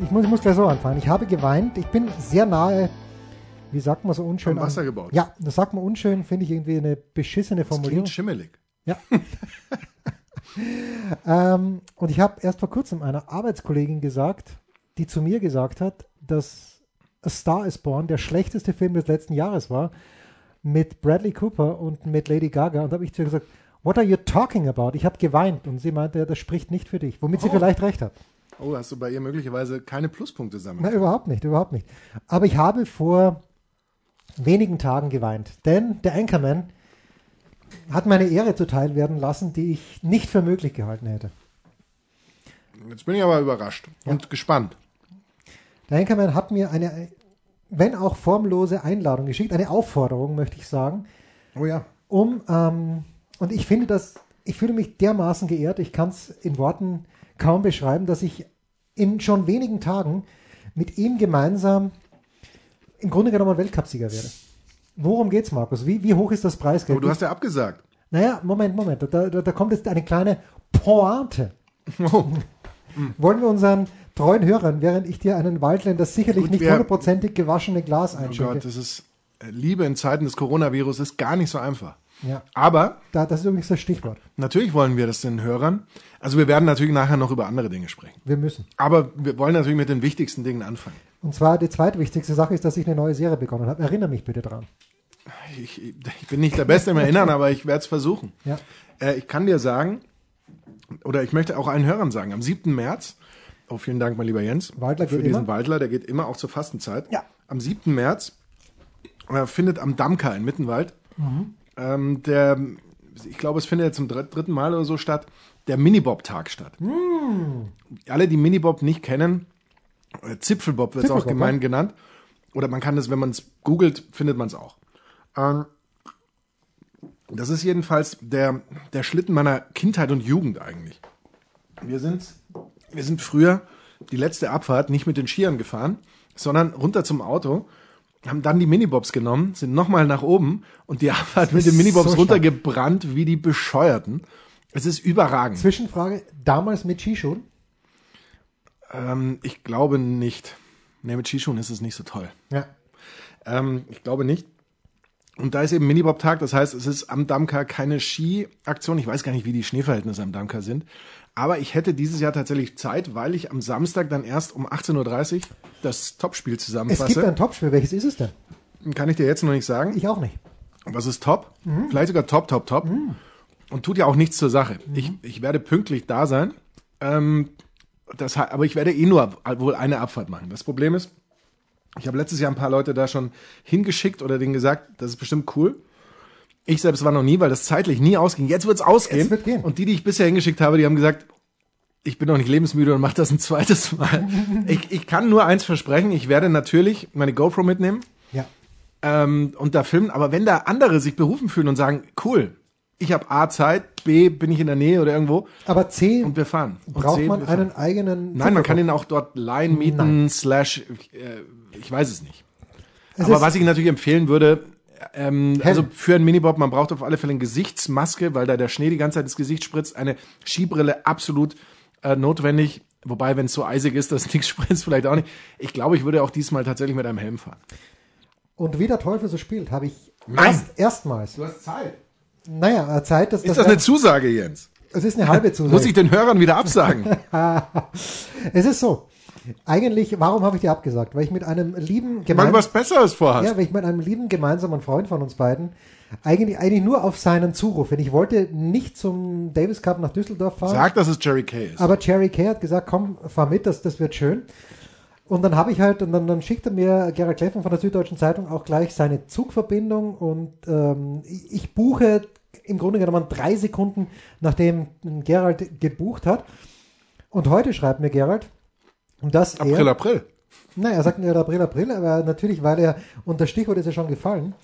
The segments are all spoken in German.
Ich muss, ich muss gleich so anfangen. Ich habe geweint. Ich bin sehr nahe. Wie sagt man so unschön? Am Wasser an- gebaut. Ja, das sagt man unschön, finde ich irgendwie eine beschissene Das Formulierung. klingt schimmelig. Ja. ähm, und ich habe erst vor kurzem einer Arbeitskollegin gesagt, die zu mir gesagt hat, dass A Star is Born der schlechteste Film des letzten Jahres war, mit Bradley Cooper und mit Lady Gaga. Und da habe ich zu ihr gesagt, What are you talking about? Ich habe geweint. Und sie meinte, das spricht nicht für dich. Womit sie Oh. vielleicht recht hat. Oh, hast du bei ihr möglicherweise keine Pluspunkte sammeln? Na, überhaupt nicht, überhaupt nicht. Aber ich habe vor wenigen Tagen geweint, denn der Anchorman hat mir eine Ehre zuteil werden lassen, die ich nicht für möglich gehalten hätte. Jetzt bin ich aber überrascht und gespannt. Der Anchorman hat mir eine, wenn auch formlose Einladung geschickt, eine Aufforderung, möchte ich sagen, Oh ja. um, ähm, und ich finde das, ich fühle mich dermaßen geehrt, ich kann es in Worten kaum beschreiben, dass ich in schon wenigen Tagen mit ihm gemeinsam im Grunde genommen Weltcupsieger werde. Worum geht's, Markus? Wie, wie hoch ist das Preisgeld? Aber du hast ja abgesagt. naja, Moment, Moment, da, da, da kommt jetzt eine kleine Pointe. Oh. Wollen wir unseren treuen Hörern, während ich dir einen Waldländer sicherlich Gut, nicht hundertprozentig gewaschene Glas Oh einschenke, Gott, das ist äh, Liebe in Zeiten des Coronavirus ist gar nicht so einfach. Ja, Aber da, das ist übrigens das Stichwort. natürlich wollen wir das den Hörern. Also wir werden natürlich nachher noch über andere Dinge sprechen. Wir müssen. Aber wir wollen natürlich mit den wichtigsten Dingen anfangen. Und zwar die zweitwichtigste Sache ist, dass ich eine neue Serie begonnen habe. Erinnere mich bitte dran. Ich, ich bin nicht der Beste im Erinnern, aber ich werde es versuchen. Ja. Äh, ich kann dir sagen, oder ich möchte auch allen Hörern sagen, am 7. März, oh vielen Dank, mein lieber Jens, Waldler für diesen immer. Waldler, der geht immer auch zur Fastenzeit. Ja. Am 7. März äh, findet am Dammka in Mittenwald, Mhm. Ähm, der, ich glaube, es findet jetzt zum dr- dritten Mal oder so statt, der Minibob-Tag statt. Mhm. Alle, die Minibob nicht kennen, äh, Zipfelbob wird es auch Zipfelbob, gemein ja. genannt. Oder man kann das, wenn man es googelt, findet man es auch. Ähm, das ist jedenfalls der, der Schlitten meiner Kindheit und Jugend eigentlich. Wir sind, wir sind früher die letzte Abfahrt nicht mit den Skiern gefahren, sondern runter zum Auto, haben dann die Minibobs genommen, sind nochmal nach oben und die Abfahrt mit ist den Minibobs so runtergebrannt wie die Bescheuerten. Es ist überragend. Zwischenfrage, damals mit Skischuhen? Ähm, ich glaube nicht. Nee, mit Skischuhen ist es nicht so toll. Ja. Ähm, ich glaube nicht. Und da ist eben Minibob-Tag, das heißt, es ist am Dammkar keine Ski-Aktion. Ich weiß gar nicht, wie die Schneeverhältnisse am Dammkar sind. Aber ich hätte dieses Jahr tatsächlich Zeit, weil ich am Samstag dann erst um 18.30 Uhr das Topspiel Es gibt zusammenfasse. ein Topspiel. Welches ist es denn? Kann ich dir jetzt noch nicht sagen. Ich auch nicht. Was ist top? Vielleicht sogar top, top, top. Und tut ja auch nichts zur Sache. Ich, ich werde pünktlich da sein. Ähm, das, aber ich werde eh nur wohl eine Abfahrt machen. Das Problem ist, ich habe letztes Jahr ein paar Leute da schon hingeschickt oder denen gesagt, das ist bestimmt cool. Ich selbst war noch nie, weil das zeitlich nie ausging. Jetzt wird's ausgehen. Es wird gehen. Und die, die ich bisher hingeschickt habe, die haben gesagt, ich bin noch nicht lebensmüde und mache das ein zweites Mal. ich, ich kann nur eins versprechen, ich werde natürlich meine GoPro mitnehmen Ja. ähm, und da filmen. Aber wenn da andere sich berufen fühlen und sagen, cool, ich habe A Zeit, B bin ich in der Nähe oder irgendwo Aber C, und wir fahren. Und braucht C, man einen eigenen Nein, man kann ihn auch dort leihen, mieten, slash, äh, ich weiß es nicht. Es Aber was ich natürlich empfehlen würde, ähm, also für einen Minibob, man braucht auf alle Fälle eine Gesichtsmaske, weil da der Schnee die ganze Zeit ins Gesicht spritzt. Eine Skibrille absolut äh, notwendig. Wobei, wenn es so eisig ist, dass nichts spritzt, vielleicht auch nicht. Ich glaube, ich würde auch diesmal tatsächlich mit einem Helm fahren. Und wie der Teufel so spielt, habe ich Nein. erst, erstmals, Du hast Zeit. naja, äh, Zeit, dass Ist das eine Zusage, Jens? es ist eine halbe Zusage. Muss ich den Hörern wieder absagen? es ist so. Eigentlich, warum habe ich dir abgesagt? Weil ich mit einem lieben gemeinsamen, was Besseres vorhast. ja, weil ich mit einem lieben gemeinsamen Freund von uns beiden eigentlich, eigentlich nur auf seinen Zuruf, denn ich wollte nicht zum Davis Cup nach Düsseldorf fahren. Sag, dass es Jerry Kay ist. Aber Jerry Kay hat gesagt, komm, fahr mit, das, das wird schön. Und dann habe ich halt, und dann, dann schickte mir Gerald Kleffmann von der Süddeutschen Zeitung auch gleich seine Zugverbindung und ähm, ich, ich buche im Grunde genommen drei Sekunden, nachdem Gerald gebucht hat. Und heute schreibt mir Gerald, dass April, er, April. Nein, er sagt nicht April, April, aber natürlich, weil er, und das Stichwort ist ja schon gefallen,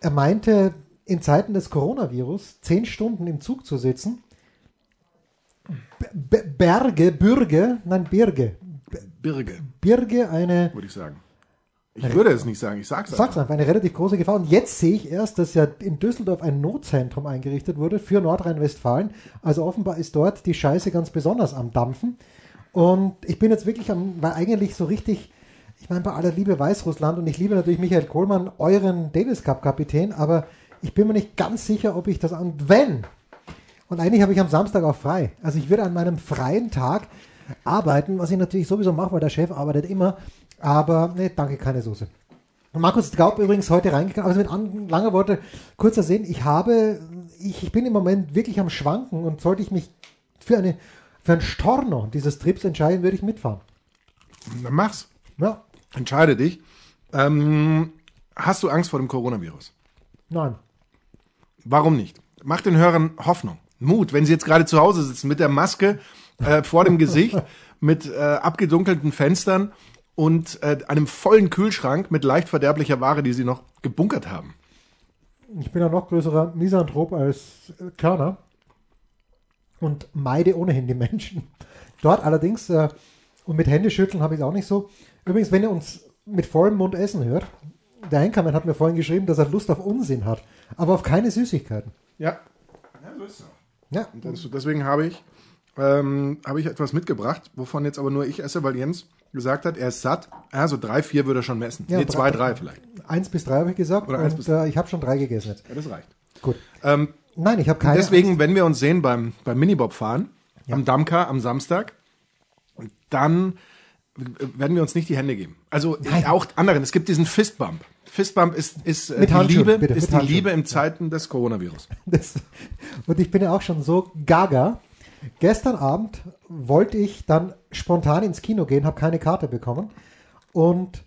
er meinte, in Zeiten des Coronavirus zehn Stunden im Zug zu sitzen, B Berge, Bürge, nein, Birge, Birge, Birge eine, würde ich sagen. Ich würde es nicht sagen, ich sag's sag's einfach, eine relativ große Gefahr. Und jetzt sehe ich erst, dass ja in Düsseldorf ein Notzentrum eingerichtet wurde für Nordrhein-Westfalen. Also offenbar ist dort die Scheiße ganz besonders am Dampfen. Und ich bin jetzt wirklich am, weil eigentlich so richtig, ich meine, bei aller Liebe Weißrussland und ich liebe natürlich Michael Kohlmann, euren Davis Cup Kapitän, aber ich bin mir nicht ganz sicher, ob ich das an, wenn. Und eigentlich habe ich am Samstag auch frei. Also ich würde an meinem freien Tag arbeiten, was ich natürlich sowieso mache, weil der Chef arbeitet immer. Aber nee, danke, keine Soße. Markus Gaub übrigens heute reingegangen, also mit an, langer Worte kurzer Sinn, ich habe, ich, ich bin im Moment wirklich am Schwanken und sollte ich mich für eine für ein Storno dieses Trips entscheiden, würde ich mitfahren. Dann mach's. Ja, Entscheide dich. Ähm, hast du Angst vor dem Coronavirus? nein. Warum nicht? Mach den Hörern Hoffnung, Mut, wenn sie jetzt gerade zu Hause sitzen mit der Maske äh, vor dem Gesicht, mit äh, abgedunkelten Fenstern und äh, einem vollen Kühlschrank mit leicht verderblicher Ware, die sie noch gebunkert haben. Ich bin ein noch größerer Misanthrop als Körner und meide ohnehin die Menschen. Dort allerdings, äh, und mit Händeschütteln habe ich es auch nicht so. Übrigens, wenn ihr uns mit vollem Mund essen hört, der Henkermann hat mir vorhin geschrieben, dass er Lust auf Unsinn hat, aber auf keine Süßigkeiten. Ja. Ja, so ist es. Ja, Und deswegen habe ich, ähm, habe ich etwas mitgebracht, wovon jetzt aber nur ich esse, weil Jens gesagt hat, er ist satt. Also drei, vier würde er schon messen. Ja, nee, drei- zwei, drei vielleicht. eins bis drei habe ich gesagt Oder eins und bis äh, ich habe schon drei gegessen jetzt. Ja, das reicht. Gut. Ähm, Nein, ich habe keine. deswegen, wenn wir uns sehen beim, beim Minibob fahren, am Dammkar am Samstag, dann werden wir uns nicht die Hände geben. Also auch anderen. Es gibt diesen Fistbump. Fistbump ist, ist äh, Mit die Liebe, bitte, ist die. Liebe in Zeiten des Coronavirus. Das, und ich bin ja auch schon so gaga. Gestern Abend wollte ich dann spontan ins Kino gehen, habe keine Karte bekommen und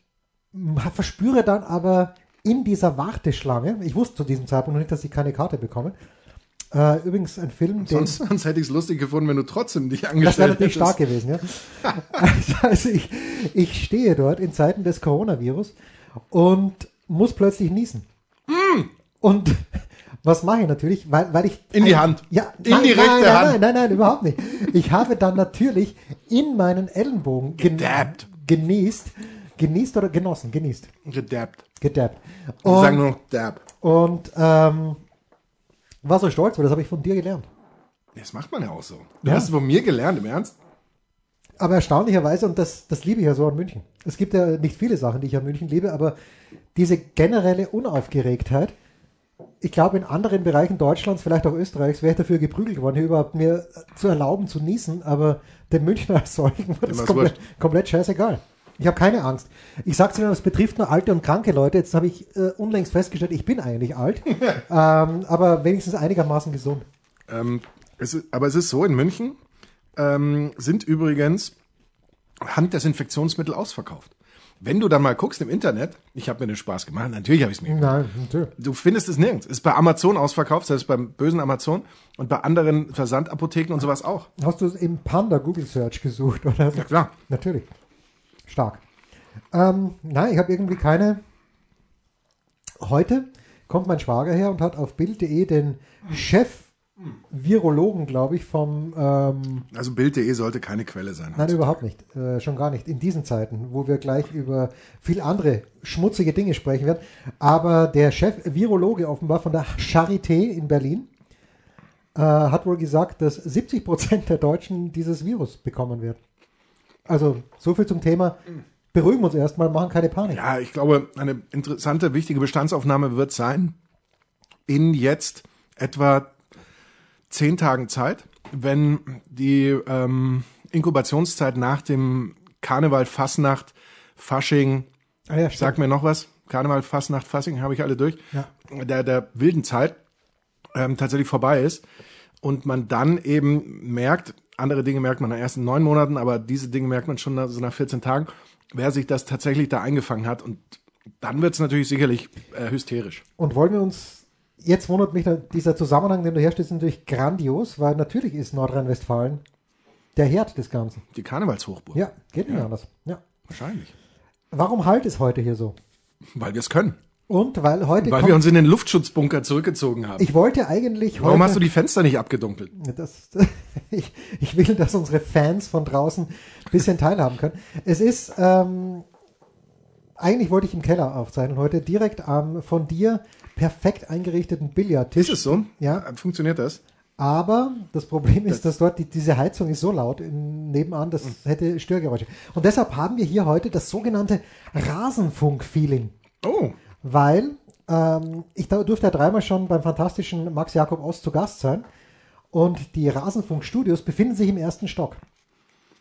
m- verspüre dann aber in dieser Warteschlange, ich wusste zu diesem Zeitpunkt noch nicht, dass ich keine Karte bekomme. Äh, übrigens ein Film, den, Sonst, hätte ich es lustig gefunden, wenn du trotzdem dich das wäre angestellt natürlich hättest. stark gewesen, ja. Also, also ich, ich stehe dort in Zeiten des Coronavirus und muss plötzlich niesen. Und was mache ich natürlich? Weil, weil ich In die Hand. Ja, In nein, die rechte nein, nein, Hand. Nein, nein, nein, überhaupt nicht. Ich habe dann natürlich in meinen Ellenbogen gen- Gedabbt. genießt, genießt oder genossen, genießt, Gedabbt. gedabbt. Die sagen Und, nur noch Dab. und ähm, war so stolz, weil das habe ich von dir gelernt. Das macht man ja auch so. Du Ja. hast es von mir gelernt, im Ernst? Aber erstaunlicherweise, und das, das liebe ich ja so an München. Es gibt ja nicht viele Sachen, die ich an München liebe, aber diese generelle Unaufgeregtheit, ich glaube, in anderen Bereichen Deutschlands, vielleicht auch Österreichs, wäre ich dafür geprügelt worden, hier überhaupt mir zu erlauben zu niesen, aber den Münchner als solchen war das Dem komplett, komplett scheißegal. Ich habe keine Angst. Ich sag's Ihnen, das betrifft nur alte und kranke Leute. Jetzt habe ich äh, unlängst festgestellt, ich bin eigentlich alt, ähm, aber wenigstens einigermaßen gesund. Ähm, es ist, aber es ist so, in München ähm, sind übrigens Handdesinfektionsmittel ausverkauft. Wenn du dann mal guckst im Internet, ich habe mir den Spaß gemacht, natürlich habe ich es mir Nein, natürlich. Du findest es nirgends. Ist bei Amazon ausverkauft, das heißt beim bösen Amazon und bei anderen Versandapotheken und sowas auch. Hast du es im Panda Google Search gesucht? Oder? Ja klar. Natürlich. Stark. Ähm, nein, ich habe irgendwie keine. Heute kommt mein Schwager her und hat auf Bild.de den Chef-Virologen, glaube ich, vom. Ähm, Also Bild.de sollte keine Quelle sein. nein, überhaupt nicht. Äh, schon gar nicht. In diesen Zeiten, wo wir gleich über viel andere schmutzige Dinge sprechen werden. Aber der Chef-Virologe offenbar von der Charité in Berlin äh, hat wohl gesagt, dass 70 Prozent der Deutschen dieses Virus bekommen werden. Also so viel zum Thema. Beruhigen wir uns erstmal, machen keine Panik. Ja, ich glaube, eine interessante, wichtige Bestandsaufnahme wird sein, in jetzt etwa zehn Tagen Zeit, wenn die ähm, Inkubationszeit nach dem Karneval, Fasnacht, Fasching, Ah ja, sag mir noch was, Karneval, Fasnacht, Fasching habe ich alle durch, Ja. der, der wilden Zeit ähm, tatsächlich vorbei ist und man dann eben merkt, andere Dinge merkt man nach ersten neun Monaten, aber diese Dinge merkt man schon nach, so nach 14 Tagen, wer sich das tatsächlich da eingefangen hat und dann wird es natürlich sicherlich äh, hysterisch. Und wollen wir uns, jetzt wundert mich dieser Zusammenhang, den du herstellst, natürlich grandios, weil natürlich ist Nordrhein-Westfalen der Herd des Ganzen. Die Karnevalshochburg. Ja, geht nicht anders. Ja. Wahrscheinlich. Warum halt es heute hier so? Weil wir es können. Und weil heute Weil kommt, wir uns in den Luftschutzbunker zurückgezogen haben. ich wollte eigentlich heute, Warum hast du die Fenster nicht abgedunkelt? das, ich, ich will, dass unsere Fans von draußen ein bisschen teilhaben können. Es ist, ähm, eigentlich wollte ich im Keller aufzeichnen heute, direkt am von dir perfekt eingerichteten Billardtisch. Ist es so? Ja. Funktioniert das? Aber das Problem ist, dass dort die, diese Heizung ist so laut in, nebenan, das hätte Störgeräusche. Und deshalb haben wir hier heute das sogenannte Rasenfunk-Feeling. Oh. Weil ähm, ich durfte ja dreimal schon beim fantastischen Max Jakob Ost zu Gast sein. Und die Rasenfunk-Studios befinden sich im ersten Stock.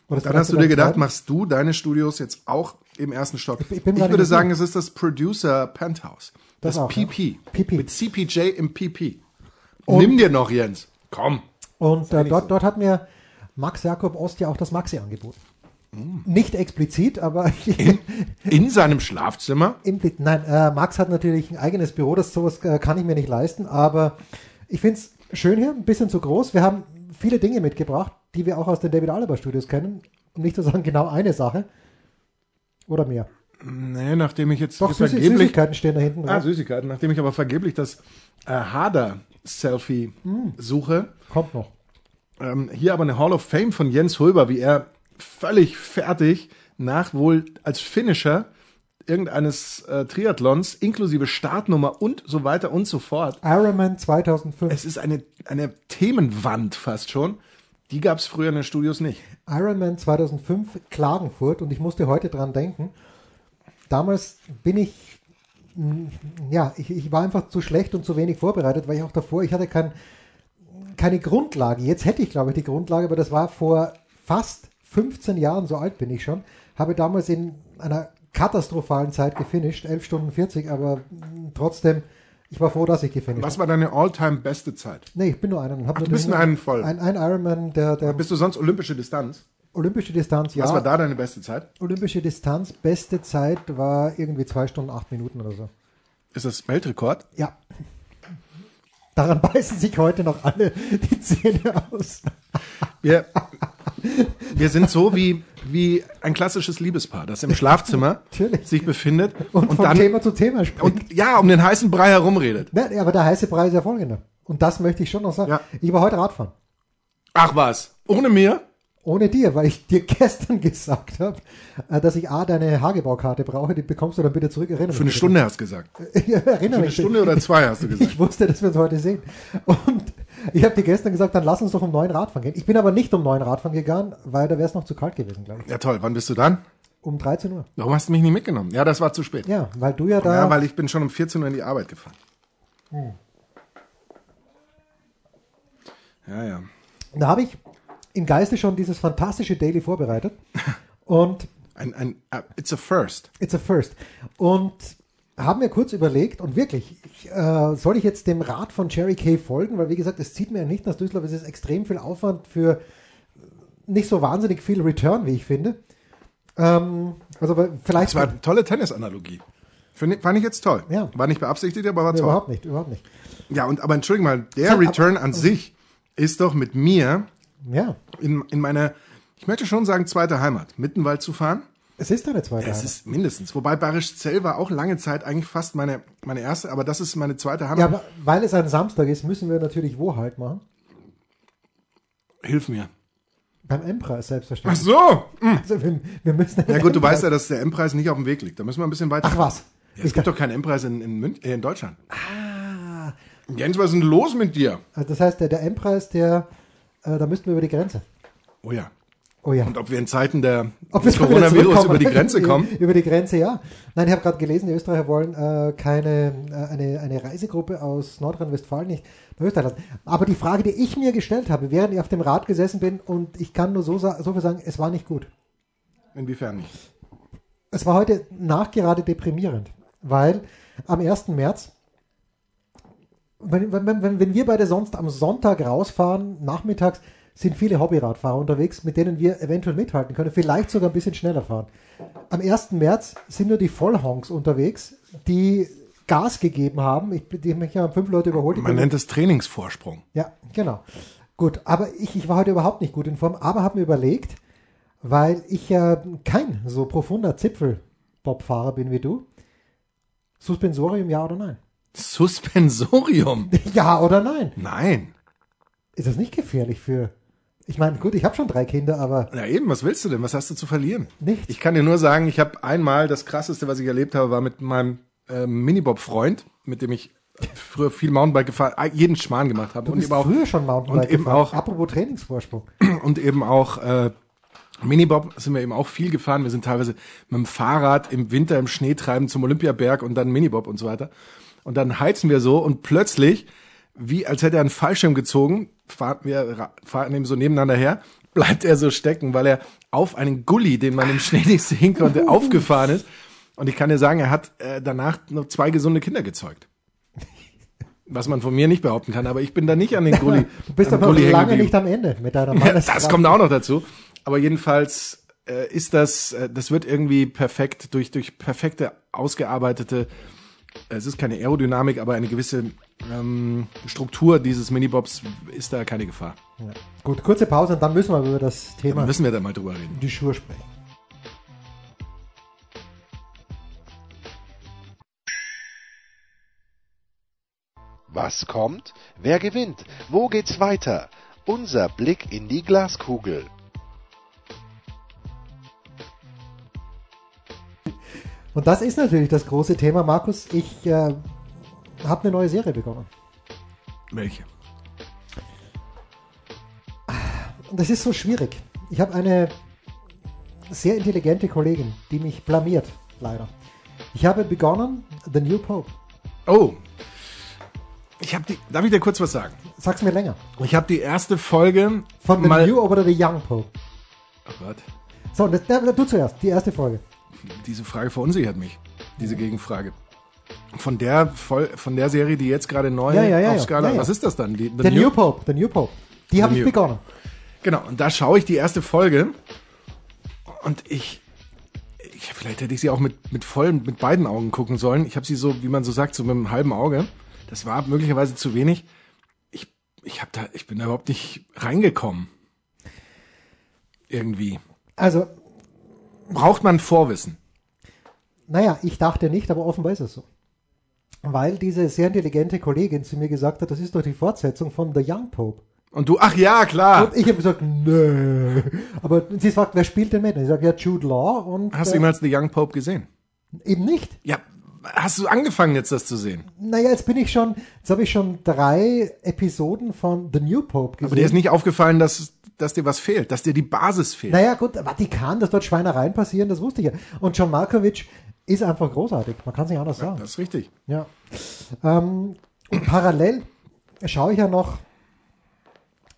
Dann hast du dir gedacht, machst du deine Studios jetzt auch im ersten Stock? Ich- ich Ich, würde sagen, es ist das Producer Penthouse. Das Das, auch, ja. PP. PP. Mit CPJ im PP. Und- Nimm dir noch, Jens. Komm. Und äh, dort, so. dort hat mir Max Jakob Ost ja auch das Maxi angeboten. Nicht explizit, aber In seinem Schlafzimmer. Impli Nein, äh, Max hat natürlich ein eigenes Büro, das sowas äh, kann ich mir nicht leisten, aber ich finde es schön hier, ein bisschen zu groß. Wir haben viele Dinge mitgebracht, die wir auch aus den David Alaba Studios kennen. Um nicht zu sagen, genau eine Sache. Oder mehr. Nee, nachdem ich jetzt Doch, Süßi vergeblich. Süßigkeiten stehen da hinten Ah. Süßigkeiten. Nachdem ich aber vergeblich das äh, Hader-Selfie Mm. suche. Kommt noch. Ähm, hier aber eine Hall of Fame von Jens Hulber, wie er völlig fertig nach wohl als Finisher irgendeines äh, Triathlons inklusive Startnummer und so weiter und so fort. Ironman 2005. Es ist eine, eine Themenwand fast schon. Die gab es früher in den Studios nicht. Ironman 2005 Klagenfurt und ich musste heute dran denken. Damals bin ich, mh, ja, ich, ich war einfach zu schlecht und zu wenig vorbereitet, weil ich auch davor, ich hatte kein, keine Grundlage. Jetzt hätte ich, glaube ich, die Grundlage, aber das war vor fast 15 Jahren, so alt bin ich schon, habe damals in einer katastrophalen Zeit gefinisht, 11 Stunden 40, aber mh, trotzdem, ich war froh, dass ich gefinisht Was habe. war deine all-time beste Zeit? Nee, ich bin nur einen. Hab Ach, du bist nur einen voll. Ein, ein Ironman, der, der Bist du sonst olympische Distanz? olympische Distanz, ja. Was war da deine beste Zeit? Olympische Distanz, beste Zeit war irgendwie zwei Stunden, acht Minuten oder so. Ist das Weltrekord? Ja. Daran beißen sich heute noch alle die Zähne aus. Wir, wir sind so wie, wie ein klassisches Liebespaar, das im Schlafzimmer Natürlich. sich befindet Und, und, von dann Thema zu Thema springt. und ja, um den heißen Brei herumredet. Nein, aber der heiße Preis ist ja folgender. Und das möchte ich schon noch sagen. Ja. Ich war heute Radfahren. Ach was, ohne mir? Ohne dir, weil ich dir gestern gesagt habe, äh, dass ich A, deine Hagebaukarte brauche, die bekommst du dann bitte zurück. Erinnere Für eine Stunde hast du gesagt. Ja, erinnere Für eine Stunde oder zwei hast du gesagt. Ich wusste, dass wir uns heute sehen. Und ich habe dir gestern gesagt, dann lass uns doch um neun Radfahren gehen. Ich bin aber nicht um neun Radfahren gegangen, weil da wäre es noch zu kalt gewesen, glaube ich. Ja toll, wann bist du dann? Um 13 Uhr. Warum hast du mich nicht mitgenommen? Ja, das war zu spät. Ja, weil du ja da. Ja, weil ich bin schon um 14 Uhr in die Arbeit gefahren. Ja, ja. da habe ich im Geiste schon dieses fantastische Daily vorbereitet. Und Ein, ein, uh, it's a first. it's a first. Und haben mir kurz überlegt, und wirklich, ich, äh, soll ich jetzt dem Rat von Jerry Kay folgen? Weil, wie gesagt, es zieht mir ja nicht nach Düsseldorf. Es ist extrem viel Aufwand für nicht so wahnsinnig viel Return, wie ich finde. Ähm, also vielleicht Das war eine tolle Tennisanalogie. Finde- Fand ich jetzt toll. Ja. War nicht beabsichtigt, aber war Nee, toll. überhaupt nicht, überhaupt nicht. Ja, und aber entschuldige mal, der Return an sich ist doch mit mir Ja, in, in meiner, ich möchte schon sagen, zweite Heimat, Mittenwald zu fahren. es ist eine zweite Es Heimat. ist mindestens. Wobei Barischzell war auch lange Zeit eigentlich fast meine, meine erste, aber das ist meine zweite Heimat. Ja, aber weil es ein Samstag ist, müssen wir natürlich wo halt machen? Hilf mir. Beim M-Preis Ach selbstverständlich. so. Also wir, wir müssen Ja gut, du weißt ja, dass der M-Preis nicht auf dem Weg liegt. Da müssen wir ein bisschen weiter. Ach was. Ja, es gibt doch keinen M-Preis in, in, Münch, äh, in Deutschland. Ah. Jens, was ist denn los mit dir? Also Das heißt, der, der M-Preis, der, äh, da müssten wir über die Grenze. Oh ja. Oh ja. Und ob wir in Zeiten der Coronavirus über die Grenze kommen? über die Grenze, ja. Nein, ich habe gerade gelesen, die Österreicher wollen äh, keine äh, eine, eine Reisegruppe aus Nordrhein-Westfalen nicht nach Österreich lassen. Aber die Frage, die ich mir gestellt habe, während ich auf dem Rad gesessen bin, und ich kann nur so, so viel sagen, es war nicht gut. Inwiefern nicht? Es war heute nachgerade deprimierend, weil am 1. März, wenn, wenn, wenn, wenn wir beide sonst am Sonntag rausfahren, nachmittags, sind viele Hobbyradfahrer unterwegs, mit denen wir eventuell mithalten können, vielleicht sogar ein bisschen schneller fahren. Am 1. März sind nur die Vollhonks unterwegs, die Gas gegeben haben. Ich, die haben mich ja fünf Leute überholt. Man bin- nennt es Trainingsvorsprung. ja, genau. Gut, aber ich, ich war heute überhaupt nicht gut in Form, aber habe mir überlegt, weil ich ja kein so profunder Zipfel Minibob-Fahrer bin wie du. Suspensorium, ja oder nein? Suspensorium? ja oder nein? Nein. Ist das nicht gefährlich für. Ich meine, gut, ich habe schon drei Kinder, aber Na eben, was willst du denn? Was hast du zu verlieren? nichts. Ich kann dir nur sagen, ich habe einmal, das krasseste, was ich erlebt habe, war mit meinem ähm, Minibob-Freund, mit dem ich früher viel Mountainbike gefahren, äh, jeden Schmarrn gemacht habe du und bist eben auch früher schon Mountainbike und eben gefahren. auch- Apropos Trainingsvorsprung. und eben auch äh, Minibob sind wir eben auch viel gefahren. Wir sind teilweise mit dem Fahrrad im Winter im Schnee treiben zum Olympiaberg und dann Minibob und so weiter. Und dann heizen wir so und plötzlich, wie als hätte er einen Fallschirm gezogen, fahren wir fahren eben so nebeneinander her, bleibt er so stecken, weil er auf einen Gully, den man im Schnee nicht sehen konnte, aufgefahren ist. Und ich kann dir sagen, er hat äh, danach noch zwei gesunde Kinder gezeugt. Was man von mir nicht behaupten kann, aber ich bin da nicht an den Gully. Du bist aber noch lange nicht am Ende mit deiner Ja, Manneskraft. das kommt auch noch dazu. Aber jedenfalls äh, ist das, äh, das wird irgendwie perfekt durch durch perfekte ausgearbeitete. Es ist keine Aerodynamik, aber eine gewisse ähm, Struktur dieses Minibobs ist da keine Gefahr. Ja. Gut, kurze Pause und dann müssen wir über das Da Thema müssen wir da mal drüber reden. die Schuhe sprechen. Was kommt? Wer gewinnt? Wo geht's weiter? Unser Blick in die Glaskugel. Und das ist natürlich das große Thema, Markus. Ich äh, habe eine neue Serie begonnen. Welche? Das ist so schwierig. Ich habe eine sehr intelligente Kollegin, die mich blamiert, leider. Ich habe begonnen, The New Pope. Oh, ich habe die. Darf ich dir kurz was sagen? Sag's mir länger. Ich habe die erste Folge Von The. New oder The Young Pope. oh Gott, So, das, du zuerst, die erste Folge. Diese Frage verunsichert mich. Diese Gegenfrage. Von der von der Serie, die jetzt gerade neu Ja, ja, ja, auf. Skala. Was ist das dann? Die, The, New, Pope, The New Pope. Die habe ich New. begonnen. Genau, und da schaue ich die erste Folge und ich, ich vielleicht hätte ich sie auch mit, mit vollen, mit beiden Augen gucken sollen. Ich habe sie so, wie man so sagt, so mit einem halben Auge. Das war möglicherweise zu wenig. Ich, ich habe da, ich bin da überhaupt nicht reingekommen. Irgendwie. Also, Braucht man Vorwissen? naja, ich dachte nicht, aber offenbar ist es so. Weil diese sehr intelligente Kollegin zu mir gesagt hat, das ist doch die Fortsetzung von The Young Pope. Und du, ach ja, klar. Und ich habe gesagt, nö. Aber sie sagt, wer spielt denn mit? Und ich sage, ja, Jude Law und Hast du äh, jemals The Young Pope gesehen? eben nicht. Ja, hast du angefangen jetzt das zu sehen? Naja, jetzt bin ich schon, jetzt habe ich schon drei Episoden von The New Pope gesehen. Aber dir ist nicht aufgefallen, dass, dass dir was fehlt, dass dir die Basis fehlt. Naja, gut, Vatikan, dass dort Schweinereien passieren, das wusste ich ja. Und John Malkovich ist einfach großartig. Man kann es nicht anders sagen. Das ist richtig. Ja. Ähm, und parallel schaue ich ja noch,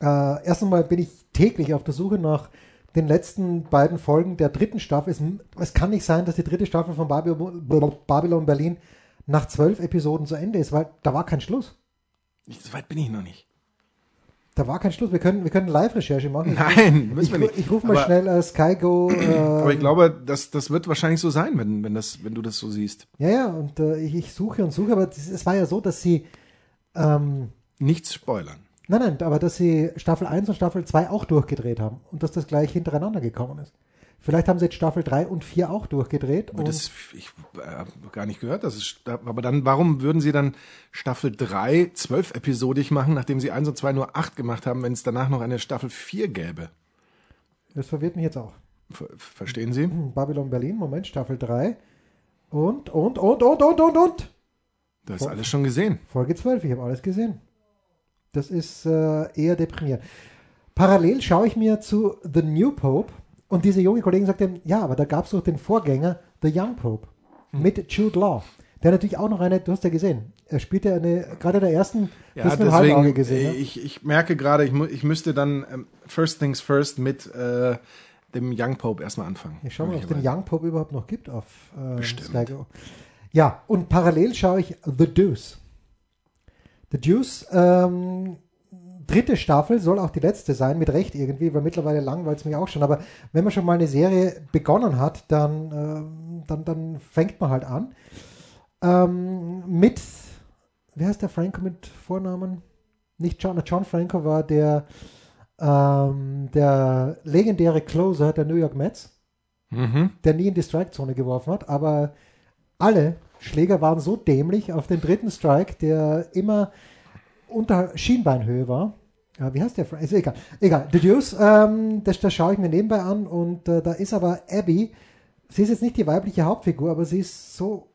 äh, erst einmal bin ich täglich auf der Suche nach den letzten beiden Folgen der dritten Staffel. Es, es kann nicht sein, dass die dritte Staffel von Babylon, Babylon Berlin nach zwölf Episoden zu Ende ist, weil da war kein Schluss. So weit bin ich noch nicht. Da war kein Schluss. Wir können, wir können Live-Recherche machen. Nein, müssen Ich, wir nicht. ich rufe mal aber, schnell äh, SkyGo. Äh, Aber ich glaube, das, das wird wahrscheinlich so sein, wenn, wenn, das, wenn du das so siehst. ja, ja, und äh, ich, ich suche und suche, aber das- es war ja so, dass sie ähm, Nichts spoilern. Nein, nein, aber dass sie Staffel 1 und Staffel 2 auch durchgedreht haben und dass das gleich hintereinander gekommen ist. Vielleicht haben sie jetzt Staffel 3 und 4 auch durchgedreht. Das, ich äh, habe gar nicht gehört, dass es, sta- aber dann, warum würden sie dann Staffel 3 zwölf episodig machen, nachdem sie 1 und 2 nur 8 gemacht haben, wenn es danach noch eine Staffel 4 gäbe? das verwirrt mich jetzt auch. Ver verstehen Sie? Hm, Babylon Berlin, Moment, Staffel 3. Und, und, und, und, und, und, und. Du hast alles schon gesehen. Folge 12, ich habe alles gesehen. Das ist äh, eher deprimierend. Parallel schaue ich mir zu The New Pope und diese junge Kollegin sagt dann, ja, aber da gab es doch den Vorgänger, The Young Pope, mit Jude Law. Der natürlich auch noch eine, du hast ja gesehen, er spielte eine, gerade in der ersten, du hast halben Auge gesehen. ne? ich, ich merke gerade, ich, ich müsste dann ähm, First Things First mit äh, dem Young Pope erstmal anfangen. Ich schaue mal, ob es den Young Pope überhaupt noch gibt auf äh, Bestimmt. Sky Go. Ja, und parallel schaue ich The Deuce. The Deuce, ähm, dritte Staffel, soll auch die letzte sein, mit Recht irgendwie, weil mittlerweile langweilt es mich auch schon. Aber wenn man schon mal eine Serie begonnen hat, dann, ähm, dann, dann fängt man halt an. Ähm, mit, wer heißt der Franco mit Vornamen? Nicht John, John Franco war der, ähm, der legendäre Closer der New York Mets. der nie in die Strike-Zone geworfen hat, aber alle Schläger waren so dämlich auf den dritten Strike, der immer unter Schienbeinhöhe war. Ja, wie heißt der? Ist egal. Egal. The Deuce, ähm, das, das schaue ich mir nebenbei an und äh, da ist aber Abby. Sie ist jetzt nicht die weibliche Hauptfigur, aber sie ist so,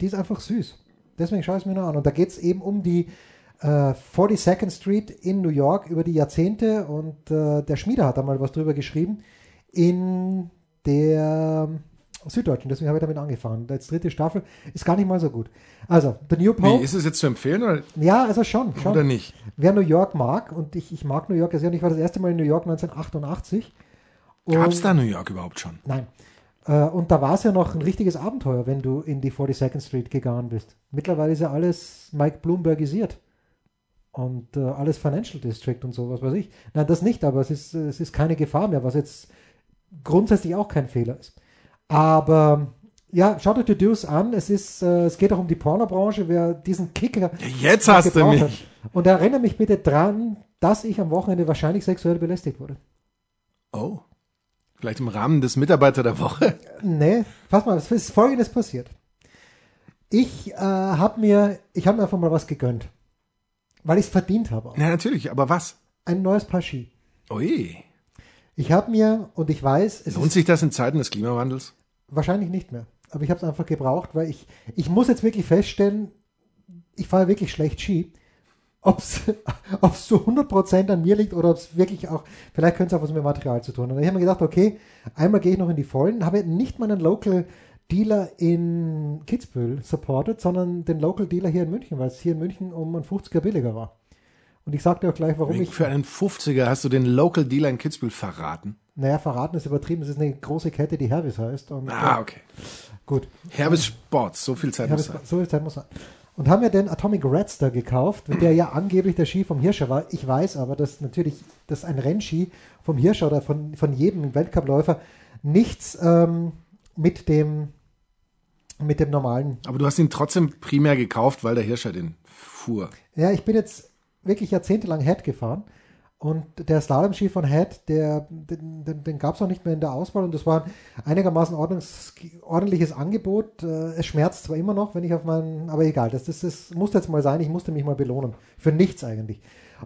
die ist einfach süß. Deswegen schaue ich es mir noch an. Und da geht es eben um die äh, 42nd Street in New York über die Jahrzehnte und äh, der Schmieder hat da mal was drüber geschrieben in der Süddeutschen. Deswegen habe ich damit angefangen. Als dritte Staffel ist gar nicht mal so gut. Also, The New Pope. Wie, ist es jetzt zu empfehlen oder, Ja, also schon. schon. oder nicht? Wer New York mag, und ich, ich mag New York sehr, und ich war das erste Mal in New York 1988. Gab es da New York überhaupt schon? Nein. Äh, und da war es ja noch ein richtiges Abenteuer, wenn du in die 42nd Street gegangen bist. Mittlerweile ist ja alles Mike Bloombergisiert. Und äh, alles Financial District und so, was weiß ich. Nein, das nicht, aber es ist, es ist keine Gefahr mehr, was jetzt grundsätzlich auch kein Fehler ist. Aber ja, schaut euch die Deuce an. Es ist, äh, es geht auch um die Pornobranche, wer diesen Kicker Jetzt hast du mich. hat. Und erinnere mich bitte dran, dass ich am Wochenende wahrscheinlich sexuell belästigt wurde. Oh. Vielleicht im Rahmen des Mitarbeiter der Woche? Nee, pass mal, es ist folgendes passiert. Ich äh, habe mir, ich habe mir einfach mal was gegönnt. Weil ich es verdient habe. auch. Ja, natürlich, aber was? Ein neues Paar Ski. Ui. Ich habe mir, und ich weiß, es Lohnt ist sich das in Zeiten des Klimawandels? Wahrscheinlich nicht mehr. Aber ich habe es einfach gebraucht, weil ich, ich muss jetzt wirklich feststellen, ich fahre wirklich schlecht Ski. Ob es zu 100% an mir liegt oder ob es wirklich auch, vielleicht könnte es auch was mit Material zu tun. Und ich habe mir gedacht, okay, einmal gehe ich noch in die Vollen, habe nicht meinen Local Dealer in Kitzbühel supported, sondern den Local Dealer hier in München, weil es hier in München um ein 50er billiger war. Und ich sagte auch gleich, warum ich, Für einen 50er hast du den Local Dealer in Kitzbühel verraten. naja, verraten ist übertrieben, es ist eine große Kette, die Hervis heißt. Und, Ah, äh, okay. gut. Herbes Sports, so viel Zeit Ja, muss sein. so viel Zeit muss sein. Und haben mir den Atomic Redster gekauft, der ja angeblich der Ski vom Hirscher war. Ich weiß aber, dass natürlich dass ein Rennski vom Hirscher oder von, von jedem Weltcupläufer nichts ähm, mit dem mit dem normalen. Aber du hast ihn trotzdem primär gekauft, weil der Hirscher den fuhr. Ja, ich bin jetzt wirklich jahrzehntelang Head gefahren und der Slalom-Ski von Head, der, den, den, den gab es noch nicht mehr in der Auswahl und das war ein einigermaßen ordentliches Angebot. Äh, Es schmerzt zwar immer noch, wenn ich auf meinen, aber egal, das, das, das musste jetzt mal sein, ich musste mich mal belohnen. Für nichts eigentlich.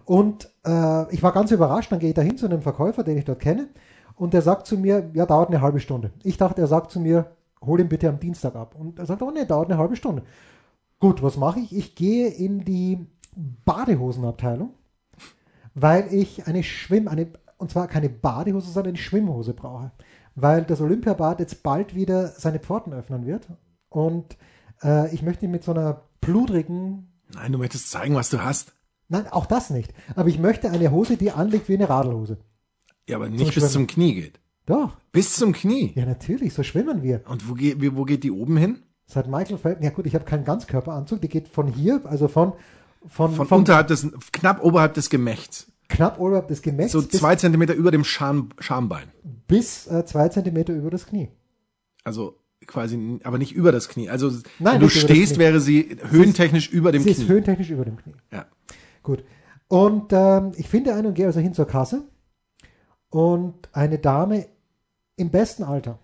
Und äh, ich war ganz überrascht, dann gehe ich da hin zu einem Verkäufer, den ich dort kenne und der sagt zu mir, ja, dauert eine halbe Stunde. Ich dachte, er sagt zu mir, hol ihn bitte am Dienstag ab. Und er sagt, oh nee, dauert eine halbe Stunde. Gut, was mache ich? Ich gehe in die Badehosenabteilung, weil ich eine Schwimm, eine, und zwar keine Badehose, sondern eine Schwimmhose brauche. Weil das Olympiabad jetzt bald wieder seine Pforten öffnen wird. Und äh, ich möchte mit so einer pludrigen, Nein, du möchtest zeigen, was du hast. nein, auch das nicht. Aber ich möchte eine Hose, die anliegt wie eine Radlhose. Ja, aber nicht Zum bis zum Knie geht. Doch, Bis zum Knie. ja natürlich, so schwimmen wir. Und wo geht, wo geht die oben hin? Seit Michael Phelps, ja gut, ich habe keinen Ganzkörperanzug, die geht von hier, also von, von, Von vom unterhalb des, knapp oberhalb des Gemächts. knapp oberhalb des Gemächts So zwei Zentimeter über dem Scham, Schambein. bis äh, zwei Zentimeter über das Knie. Also quasi, aber nicht über das Knie. Also Nein, wenn du stehst, wäre sie höhentechnisch über dem Sie ist Knie. höhentechnisch über dem Knie. Ja. Gut. Und ähm, ich finde einen und gehe also hin zur Kasse. Und eine Dame im besten Alter,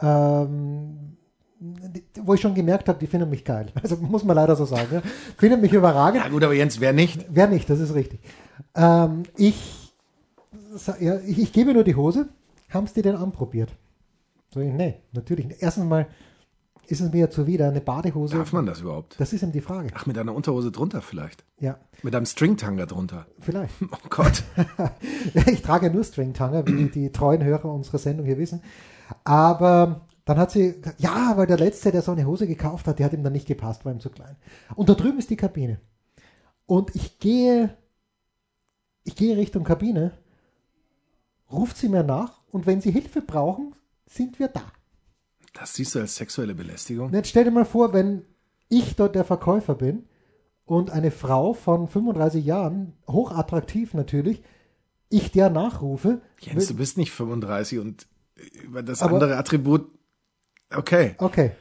ähm, wo ich schon gemerkt habe, die finden mich geil. Also muss man leider so sagen. Ja. Finden mich überragend. ja gut, aber Jens, wer nicht? Wer nicht, das ist richtig. Ähm, ich, ja, ich, ich gebe nur die Hose. Haben Sie die denn anprobiert? So, nee, natürlich nicht. Erstens mal ist es mir ja zuwider, eine Badehose. Darf man das überhaupt? Das ist eben die Frage. Ach, mit einer Unterhose drunter vielleicht. Ja, Mit einem Stringtanger drunter. vielleicht. Oh Gott. Ich trage ja nur Stringtanger, wie die treuen Hörer unserer Sendung hier wissen. Aber dann hat sie gesagt, ja, weil der Letzte, der so eine Hose gekauft hat, die hat ihm dann nicht gepasst, war ihm zu klein. Und da drüben ist die Kabine. Und ich gehe, ich gehe Richtung Kabine, ruft sie mir nach und wenn sie Hilfe brauchen, sind wir da. Das siehst du als sexuelle Belästigung? Und jetzt stell dir mal vor, wenn ich dort der Verkäufer bin und eine Frau von 35 Jahren, hochattraktiv natürlich, ich der nachrufe, Jens, du bist nicht 35 und über das Aber- andere Attribut. Okay. Okay.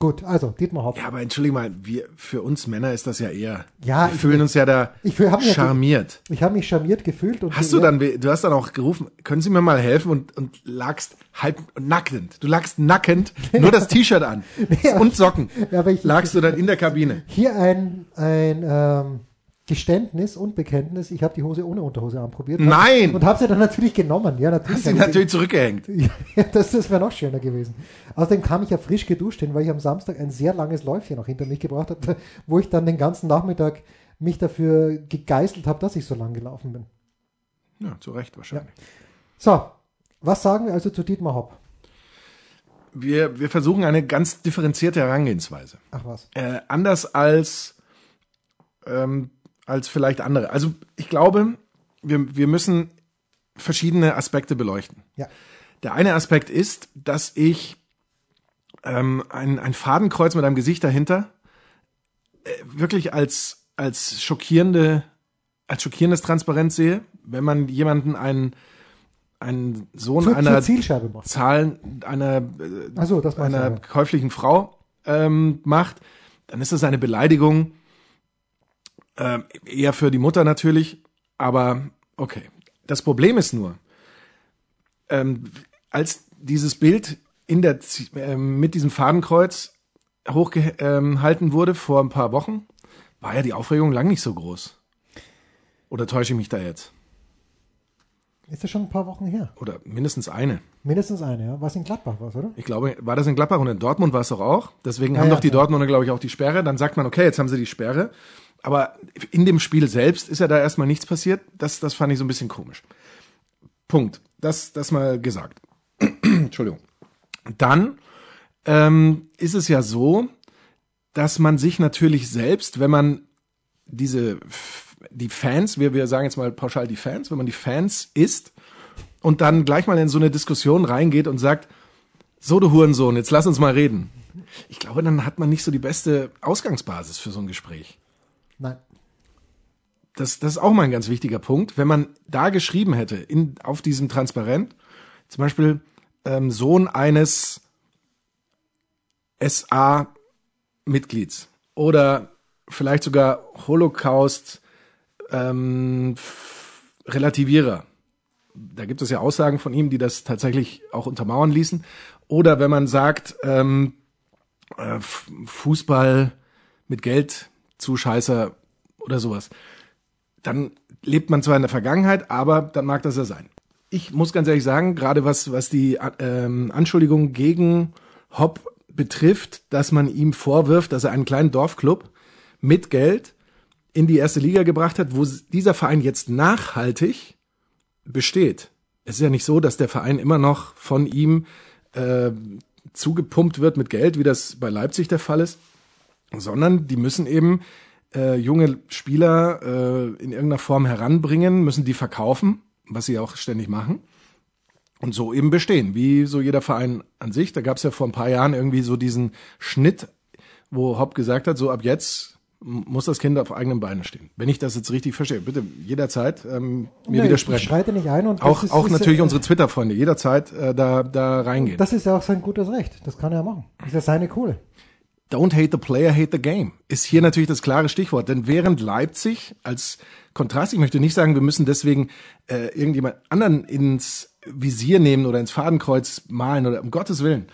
Gut, also Dietmar Hopp. Ja, aber entschuldige mal, wir, für uns Männer ist das ja eher. Ja, wir fühlen uns ja da ich fühl- hab mich ja- charmiert. Ich habe mich charmiert gefühlt. Und Hast du dann, du hast dann auch gerufen, können Sie mir mal helfen und, und lagst halb nackend. Du lagst nackend, nur das T-Shirt an und Socken. Ja, aber ich- lagst du dann in der Kabine. Hier ein, ein ähm, Geständnis und Bekenntnis. Ich habe die Hose ohne Unterhose anprobiert. Nein! Und habe sie dann natürlich genommen. Ja, natürlich. Hast sie- natürlich zurückgehängt. Ja, das, das wäre noch schöner gewesen. Außerdem kam ich ja frisch geduscht hin, weil ich am Samstag ein sehr langes Läufchen noch hinter mich gebracht habe, wo ich dann den ganzen Nachmittag mich dafür gegeißelt habe, dass ich so lang gelaufen bin. Ja, zu Recht wahrscheinlich. So, was sagen wir also zu Dietmar Hopp? Wir, wir versuchen eine ganz differenzierte Herangehensweise. Ach was. Äh, anders als, ähm, als vielleicht andere. Also ich glaube, wir, wir müssen verschiedene Aspekte beleuchten. Ja. Der eine Aspekt ist, dass ich ähm, ein, ein Fadenkreuz mit einem Gesicht dahinter äh, wirklich als, als schockierende, als schockierendes Transparenz sehe, wenn man jemanden einen, einen Sohn Zur, einer macht. Zahlen, einer, äh, du, einer käuflichen Frau ähm, macht, dann ist das eine Beleidigung. Ähm, eher für die Mutter natürlich, aber okay. Das Problem ist nur, ähm, als dieses Bild in der, ähm, mit diesem Fadenkreuz hochgehalten wurde vor ein paar Wochen, war ja die Aufregung lang nicht so groß. Oder täusche ich mich da jetzt? Ist das schon ein paar Wochen her? Oder mindestens eine. Mindestens eine, ja. Was in Gladbach war oder? Ich glaube, war das in Gladbach und in Dortmund war es doch auch. Deswegen Ja, haben ja, doch die klar. Dortmunder, glaube ich, auch die Sperre. Dann sagt man, okay, jetzt haben sie die Sperre. Aber in dem Spiel selbst ist ja da erstmal nichts passiert. Das, das fand ich so ein bisschen komisch. Punkt. Das, das mal gesagt. Entschuldigung. Dann ähm, ist es ja so, dass man sich natürlich selbst, wenn man diese die Fans, wir, wir sagen jetzt mal pauschal die Fans, wenn man die Fans ist und dann gleich mal in so eine Diskussion reingeht und sagt, so du Hurensohn, jetzt lass uns mal reden. Ich glaube, dann hat man nicht so die beste Ausgangsbasis für so ein Gespräch. Nein. Das, das ist auch mal ein ganz wichtiger Punkt. Wenn man da geschrieben hätte, in, auf diesem Transparent, zum Beispiel ähm, Sohn eines SA-Mitglieds oder vielleicht sogar Holocaust ähm, Relativierer. Da gibt es ja Aussagen von ihm, die das tatsächlich auch untermauern ließen. Oder wenn man sagt, ähm, äh, Fußball mit Geld Zuscheißer oder sowas, dann lebt man zwar in der Vergangenheit, aber dann mag das ja sein. Ich muss ganz ehrlich sagen, gerade was, was die ähm, Anschuldigung gegen Hopp betrifft, dass man ihm vorwirft, dass er einen kleinen Dorfclub mit Geld in die erste Liga gebracht hat, wo dieser Verein jetzt nachhaltig besteht. Es ist ja nicht so, dass der Verein immer noch von ihm äh, zugepumpt wird mit Geld, wie das bei Leipzig der Fall ist, sondern die müssen eben äh, junge Spieler äh, in irgendeiner Form heranbringen, müssen die verkaufen, was sie auch ständig machen. Und so eben bestehen, wie so jeder Verein an sich. Da gab es ja vor ein paar Jahren irgendwie so diesen Schnitt, wo Hopp gesagt hat, so ab jetzt muss das Kind auf eigenen Beinen stehen. Wenn ich das jetzt richtig verstehe, bitte jederzeit ähm, mir Ich widersprechen. schreite nicht ein und Auch, ist, auch ist, natürlich äh, unsere Twitter-Freunde, jederzeit äh, da, da reingehen. Das ist ja auch sein gutes Recht. Das kann er machen. Das ist ja seine Kohle. Don't hate the player, hate the game. Ist hier natürlich das klare Stichwort. Denn während Leipzig als Kontrast, ich möchte nicht sagen, wir müssen deswegen äh, irgendjemand anderen ins Visier nehmen oder ins Fadenkreuz malen oder um Gottes Willen.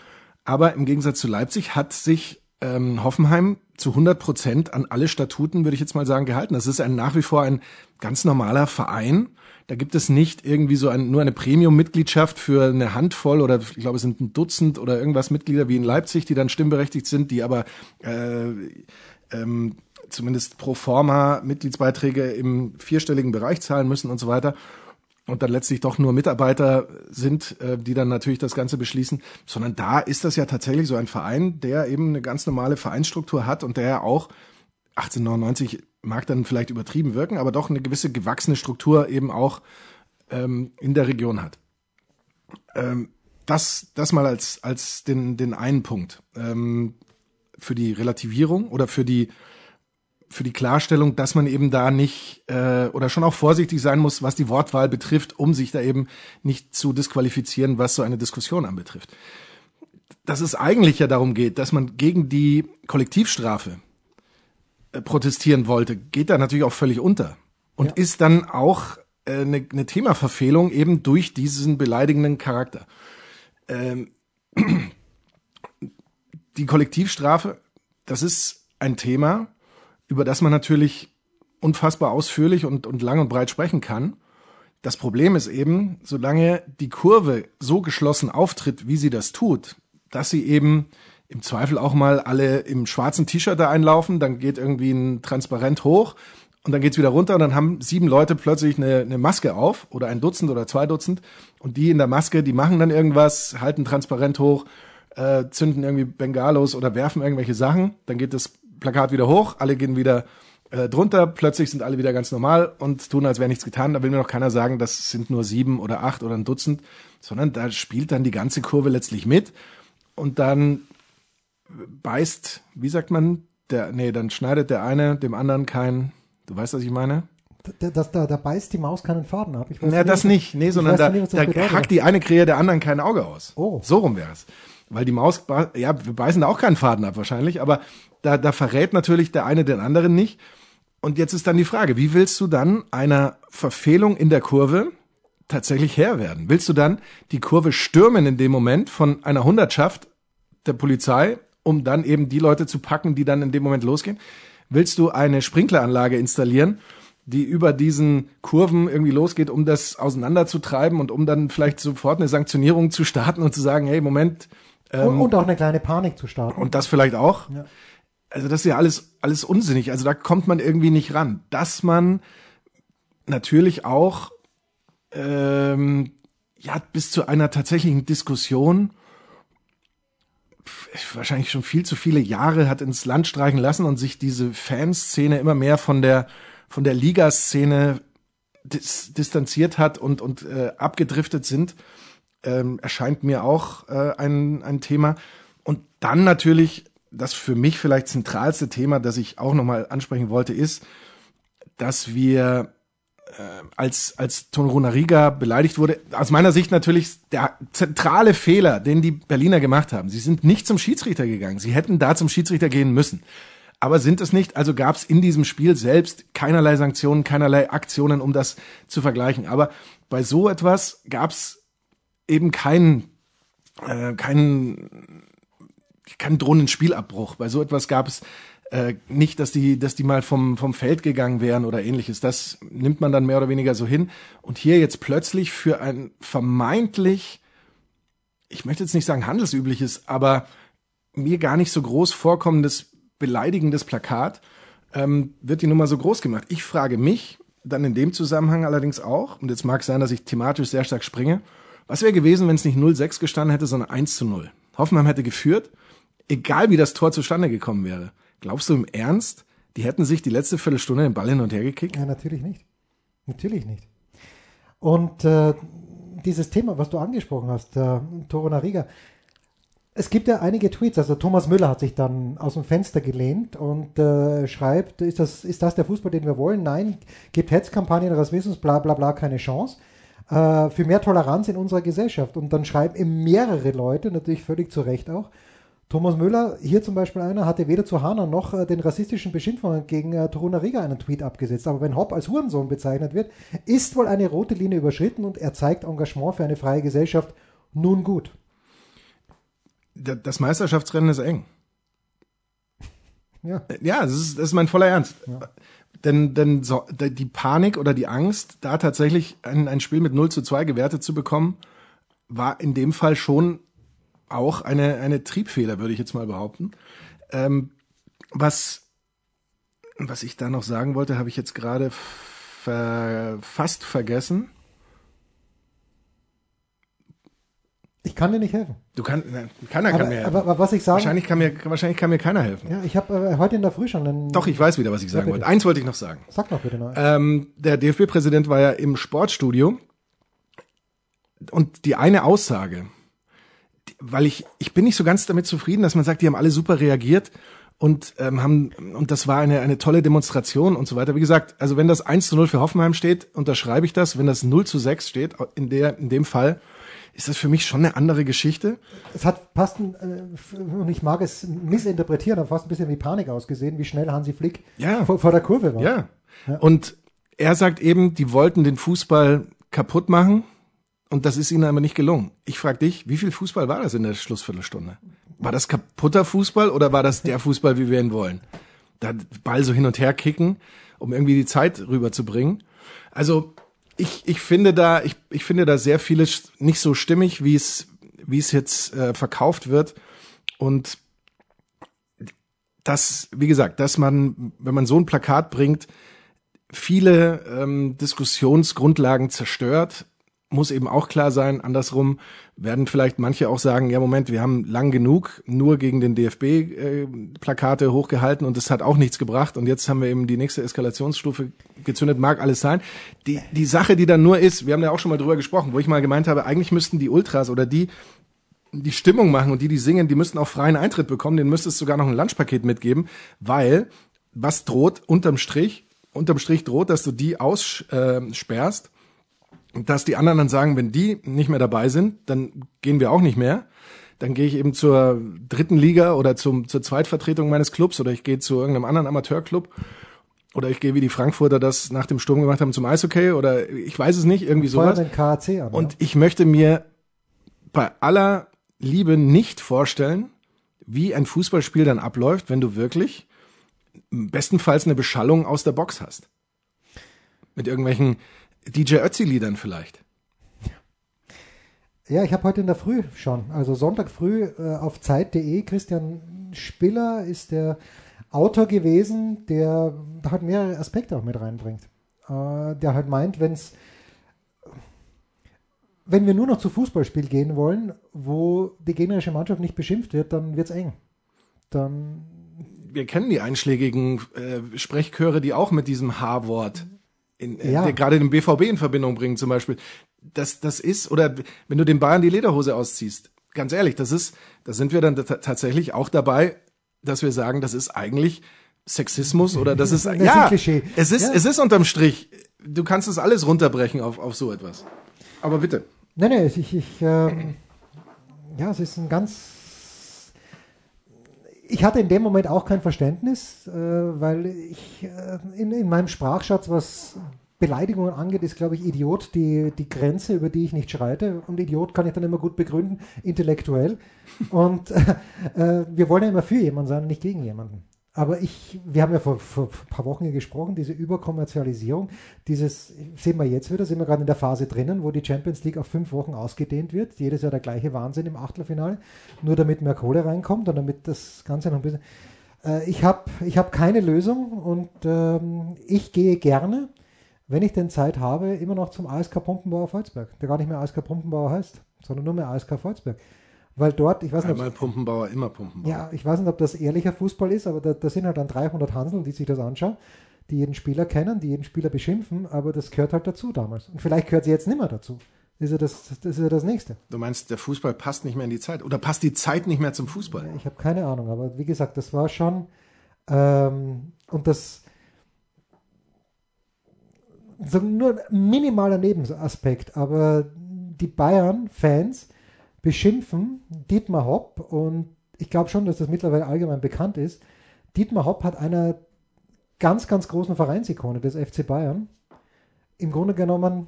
Aber im Gegensatz zu Leipzig hat sich ähm, Hoffenheim zu 100 Prozent an alle Statuten, würde ich jetzt mal sagen, gehalten. Das ist ein nach wie vor ein ganz normaler Verein. Da gibt es nicht irgendwie so ein, nur eine Premium-Mitgliedschaft für eine Handvoll oder ich glaube, es sind ein Dutzend oder irgendwas Mitglieder wie in Leipzig, die dann stimmberechtigt sind, die aber äh, ähm, zumindest pro forma Mitgliedsbeiträge im vierstelligen Bereich zahlen müssen und so weiter. Und dann letztlich doch nur Mitarbeiter sind, äh, die dann natürlich das Ganze beschließen, sondern da ist das ja tatsächlich so ein Verein, der eben eine ganz normale Vereinsstruktur hat und der auch 1899 mag dann vielleicht übertrieben wirken, aber doch eine gewisse gewachsene Struktur eben auch ähm, in der Region hat. Ähm, das, das mal als, als den, den einen Punkt. Ähm, für die Relativierung oder für die, für die Klarstellung, dass man eben da nicht äh, oder schon auch vorsichtig sein muss, was die Wortwahl betrifft, um sich da eben nicht zu disqualifizieren, was so eine Diskussion anbetrifft. dass es eigentlich ja darum geht, dass man gegen die Kollektivstrafe äh, protestieren wollte, geht da natürlich auch völlig unter. Und Ja. ist dann auch äh, eine, eine Themaverfehlung eben durch diesen beleidigenden Charakter. Ähm, die Kollektivstrafe, das ist ein Thema, über das man natürlich unfassbar ausführlich und, und lang und breit sprechen kann. Das Problem ist eben, solange die Kurve so geschlossen auftritt, wie sie das tut, dass sie eben im Zweifel auch mal alle im schwarzen T-Shirt da einlaufen, dann geht irgendwie ein Transparent hoch und dann geht's wieder runter und dann haben sieben Leute plötzlich eine, eine Maske auf oder ein Dutzend oder zwei Dutzend und die in der Maske, die machen dann irgendwas, halten Transparent hoch, äh, zünden irgendwie Bengalos oder werfen irgendwelche Sachen, dann geht das Plakat wieder hoch, alle gehen wieder äh, drunter, plötzlich sind alle wieder ganz normal und tun, als wäre nichts getan. Da will mir noch keiner sagen, das sind nur sieben oder acht oder ein Dutzend, sondern da spielt dann die ganze Kurve letztlich mit und dann beißt, wie sagt man, der, nee, dann schneidet der eine dem anderen kein, du weißt, was ich meine? Da, das, da, da beißt die Maus keinen Faden ab. Ich weiß Na, nicht, das nicht, nee, sondern weiß da, nicht, da hackt die eine Krähe der anderen kein Auge aus. Oh. So rum wäre es. Weil die Maus, ja, wir beißen da auch keinen Faden ab wahrscheinlich, aber da, da verrät natürlich der eine den anderen nicht. Und jetzt ist dann die Frage, wie willst du dann einer Verfehlung in der Kurve tatsächlich Herr werden? Willst du dann die Kurve stürmen in dem Moment von einer Hundertschaft der Polizei, um dann eben die Leute zu packen, die dann in dem Moment losgehen? Willst du eine Sprinkleranlage installieren, die über diesen Kurven irgendwie losgeht, um das auseinanderzutreiben und um dann vielleicht sofort eine Sanktionierung zu starten und zu sagen, hey, Moment, und, und auch eine kleine Panik zu starten. und das vielleicht auch. Ja. Also das ist ja alles, alles unsinnig. Also da kommt man irgendwie nicht ran. Dass man natürlich auch ähm, ja bis zu einer tatsächlichen Diskussion wahrscheinlich schon viel zu viele Jahre hat ins Land streichen lassen und sich diese Fanszene immer mehr von der von der Ligaszene dis distanziert hat und und äh, abgedriftet sind, ähm, erscheint mir auch äh, ein ein Thema. Und dann natürlich das für mich vielleicht zentralste Thema, das ich auch nochmal ansprechen wollte, ist, dass wir äh, als als Torunariga beleidigt wurde, aus meiner Sicht natürlich der zentrale Fehler, den die Berliner gemacht haben. Sie sind nicht zum Schiedsrichter gegangen. Sie hätten da zum Schiedsrichter gehen müssen. Aber sind es nicht, also gab es in diesem Spiel selbst keinerlei Sanktionen, keinerlei Aktionen, um das zu vergleichen. Aber bei so etwas gab es eben keinen äh, keinen keinen drohenden Spielabbruch. Bei so etwas gab es äh, nicht, dass die, dass die mal vom, vom Feld gegangen wären oder ähnliches. Das nimmt man dann mehr oder weniger so hin. Und hier jetzt plötzlich für ein vermeintlich, ich möchte jetzt nicht sagen handelsübliches, aber mir gar nicht so groß vorkommendes, beleidigendes Plakat, ähm, wird die Nummer so groß gemacht. Ich frage mich dann in dem Zusammenhang allerdings auch, und jetzt mag es sein, dass ich thematisch sehr stark springe, was wäre gewesen, wenn es nicht 0-6 gestanden hätte, sondern 1 zu 0? Hoffenheim hätte geführt, egal wie das Tor zustande gekommen wäre. Glaubst du im Ernst, die hätten sich die letzte Viertelstunde den Ball hin und her gekickt? Ja, natürlich nicht. Natürlich nicht. Und äh, dieses Thema, was du angesprochen hast, äh, Torunariga, es gibt ja einige Tweets, also Thomas Müller hat sich dann aus dem Fenster gelehnt und äh, schreibt, ist das, ist das der Fußball, den wir wollen? Nein, gibt Hetzkampagnen, Rassismus, bla bla bla, keine Chance. Äh, für mehr Toleranz in unserer Gesellschaft. Und dann schreiben eben mehrere Leute, natürlich völlig zu Recht auch, Thomas Müller, hier zum Beispiel einer, hatte weder zu Hana noch äh, den rassistischen Beschimpfungen gegen äh, Torunariga einen Tweet abgesetzt. Aber wenn Hopp als Hurensohn bezeichnet wird, ist wohl eine rote Linie überschritten und er zeigt Engagement für eine freie Gesellschaft. Nun gut. Da- Das Meisterschaftsrennen ist eng. Ja. Ja, das ist, das ist mein voller Ernst. Denn, denn so, die Panik oder die Angst, da tatsächlich ein, ein Spiel mit 0 zu 2 gewertet zu bekommen, war in dem Fall schon auch eine, eine Triebfeder, würde ich jetzt mal behaupten. Ähm, was, was ich da noch sagen wollte, habe ich jetzt gerade ver, fast vergessen. Ich kann dir nicht helfen. Du kannst, keiner kann Aber, mir helfen. aber, aber was ich sagen, wahrscheinlich, kann mir, wahrscheinlich kann mir keiner helfen. ja, ich habe äh, heute in der Früh schon einen. Doch, ich weiß wieder, was ich sagen wollte. Eins wollte ich noch sagen. Sag doch bitte noch. Ähm, der DFB-Präsident war ja im Sportstudio und die eine Aussage, weil ich ich bin nicht so ganz damit zufrieden, dass man sagt, die haben alle super reagiert und ähm, haben und das war eine eine tolle Demonstration und so weiter. Wie gesagt, also wenn das 1 zu 0 für Hoffenheim steht, unterschreibe ich das. Wenn das 0 zu 6 steht, in der in dem Fall, ist das für mich schon eine andere Geschichte. Es hat fast, ein, äh, und ich mag es missinterpretieren, aber fast ein bisschen wie Panik ausgesehen, wie schnell Hansi Flick Ja. vor, vor der Kurve war. Ja. Und er sagt eben, die wollten den Fußball kaputt machen und das ist ihnen aber nicht gelungen. Ich frage dich, wie viel Fußball war das in der Schlussviertelstunde? War das kaputter Fußball oder war das der Fußball, wie wir ihn wollen? Da Ball so hin und her kicken, um irgendwie die Zeit rüberzubringen. Also ich, ich finde da, ich, ich finde da sehr vieles nicht so stimmig, wie es, wie es jetzt äh, verkauft wird. Und das, wie gesagt, dass man, wenn man so ein Plakat bringt, viele ähm, Diskussionsgrundlagen zerstört, muss eben auch klar sein. Andersrum werden vielleicht manche auch sagen, ja Moment, wir haben lang genug nur gegen den DFB äh, Plakate hochgehalten und das hat auch nichts gebracht und jetzt haben wir eben die nächste Eskalationsstufe gezündet, mag alles sein. Die, die Sache, die dann nur ist, wir haben ja auch schon mal drüber gesprochen, wo ich mal gemeint habe, eigentlich müssten die Ultras oder die, die Stimmung machen und die, die singen, die müssten auch freien Eintritt bekommen, denen müsste es sogar noch ein Lunchpaket mitgeben, weil was droht unterm Strich? Unterm Strich droht, dass du die aussperrst, dass die anderen dann sagen, wenn die nicht mehr dabei sind, dann gehen wir auch nicht mehr. Dann gehe ich eben zur dritten Liga oder zum, zur Zweitvertretung meines Clubs oder ich gehe zu irgendeinem anderen Amateurclub oder ich gehe wie die Frankfurter das nach dem Sturm gemacht haben zum Eishockey oder ich weiß es nicht, irgendwie sowas. den KAC an. Und ich möchte mir bei aller Liebe nicht vorstellen, wie ein Fußballspiel dann abläuft, wenn du wirklich bestenfalls eine Beschallung aus der Box hast. Mit irgendwelchen DJ Ötzi-Liedern vielleicht. Ja, ich habe heute in der Früh schon, also Sonntag früh äh, auf Zeit.de, Christian Spiller ist der Autor gewesen, der halt mehrere Aspekte auch mit reinbringt. Äh, der halt meint, wenn's, wenn wir nur noch zu Fußballspiel gehen wollen, wo die gegnerische Mannschaft nicht beschimpft wird, dann wird's eng. Dann Wir kennen die einschlägigen äh, Sprechchöre, die auch mit diesem H-Wort in, äh, Ja. der gerade den BVB in Verbindung bringen zum Beispiel. Das, das ist, oder wenn du den Bayern die Lederhose ausziehst, ganz ehrlich, das ist, da sind wir dann ta- tatsächlich auch dabei, dass wir sagen, das ist eigentlich Sexismus oder das ist, Das ist ein ja, Klischee. es ist, Ja. es ist unterm Strich, du kannst es alles runterbrechen auf, auf so etwas. Aber bitte. Nein, nein, ich, ich ähm, ja, es ist ein ganz. Ich hatte in dem Moment auch kein Verständnis, äh, weil ich äh, in, in meinem Sprachschatz, was Beleidigungen angeht, ist, glaube ich, Idiot die, die Grenze, über die ich nicht schreite. Und Idiot kann ich dann immer gut begründen, intellektuell. Und äh, äh, wir wollen ja immer für jemanden sein nicht gegen jemanden. Aber ich, wir haben ja vor, vor ein paar Wochen hier gesprochen, diese Überkommerzialisierung, dieses, sehen wir jetzt wieder, sind wir gerade in der Phase drinnen, wo die Champions League auf fünf Wochen ausgedehnt wird. Jedes Jahr der gleiche Wahnsinn im Achtelfinale, nur damit mehr Kohle reinkommt und damit das Ganze noch ein bisschen. Äh, ich habe ich hab keine Lösung und ähm, ich gehe gerne, wenn ich denn Zeit habe, immer noch zum ASK Pumpenbauer Volzberg, der gar nicht mehr ASK Pumpenbauer heißt, sondern nur mehr ASK Volzberg. Weil dort, ich weiß nicht, Einmal Pumpenbauer, immer Pumpenbauer. ja, ich weiß nicht, ob das ehrlicher Fußball ist, aber da, da sind halt dann 300 Hansel, die sich das anschauen, die jeden Spieler kennen, die jeden Spieler beschimpfen, aber das gehört halt dazu damals. Und vielleicht gehört sie jetzt nicht mehr dazu. Das ist ja das, das, ist ja das Nächste. Du meinst, der Fußball passt nicht mehr in die Zeit oder passt die Zeit nicht mehr zum Fußball? Ich habe keine Ahnung, aber wie gesagt, das war schon ähm, und das so nur ein minimaler Nebenaspekt, aber die Bayern-Fans beschimpfen Dietmar Hopp und ich glaube schon, dass das mittlerweile allgemein bekannt ist. Dietmar Hopp hat einer ganz, ganz großen Vereinsikone des FC Bayern im Grunde genommen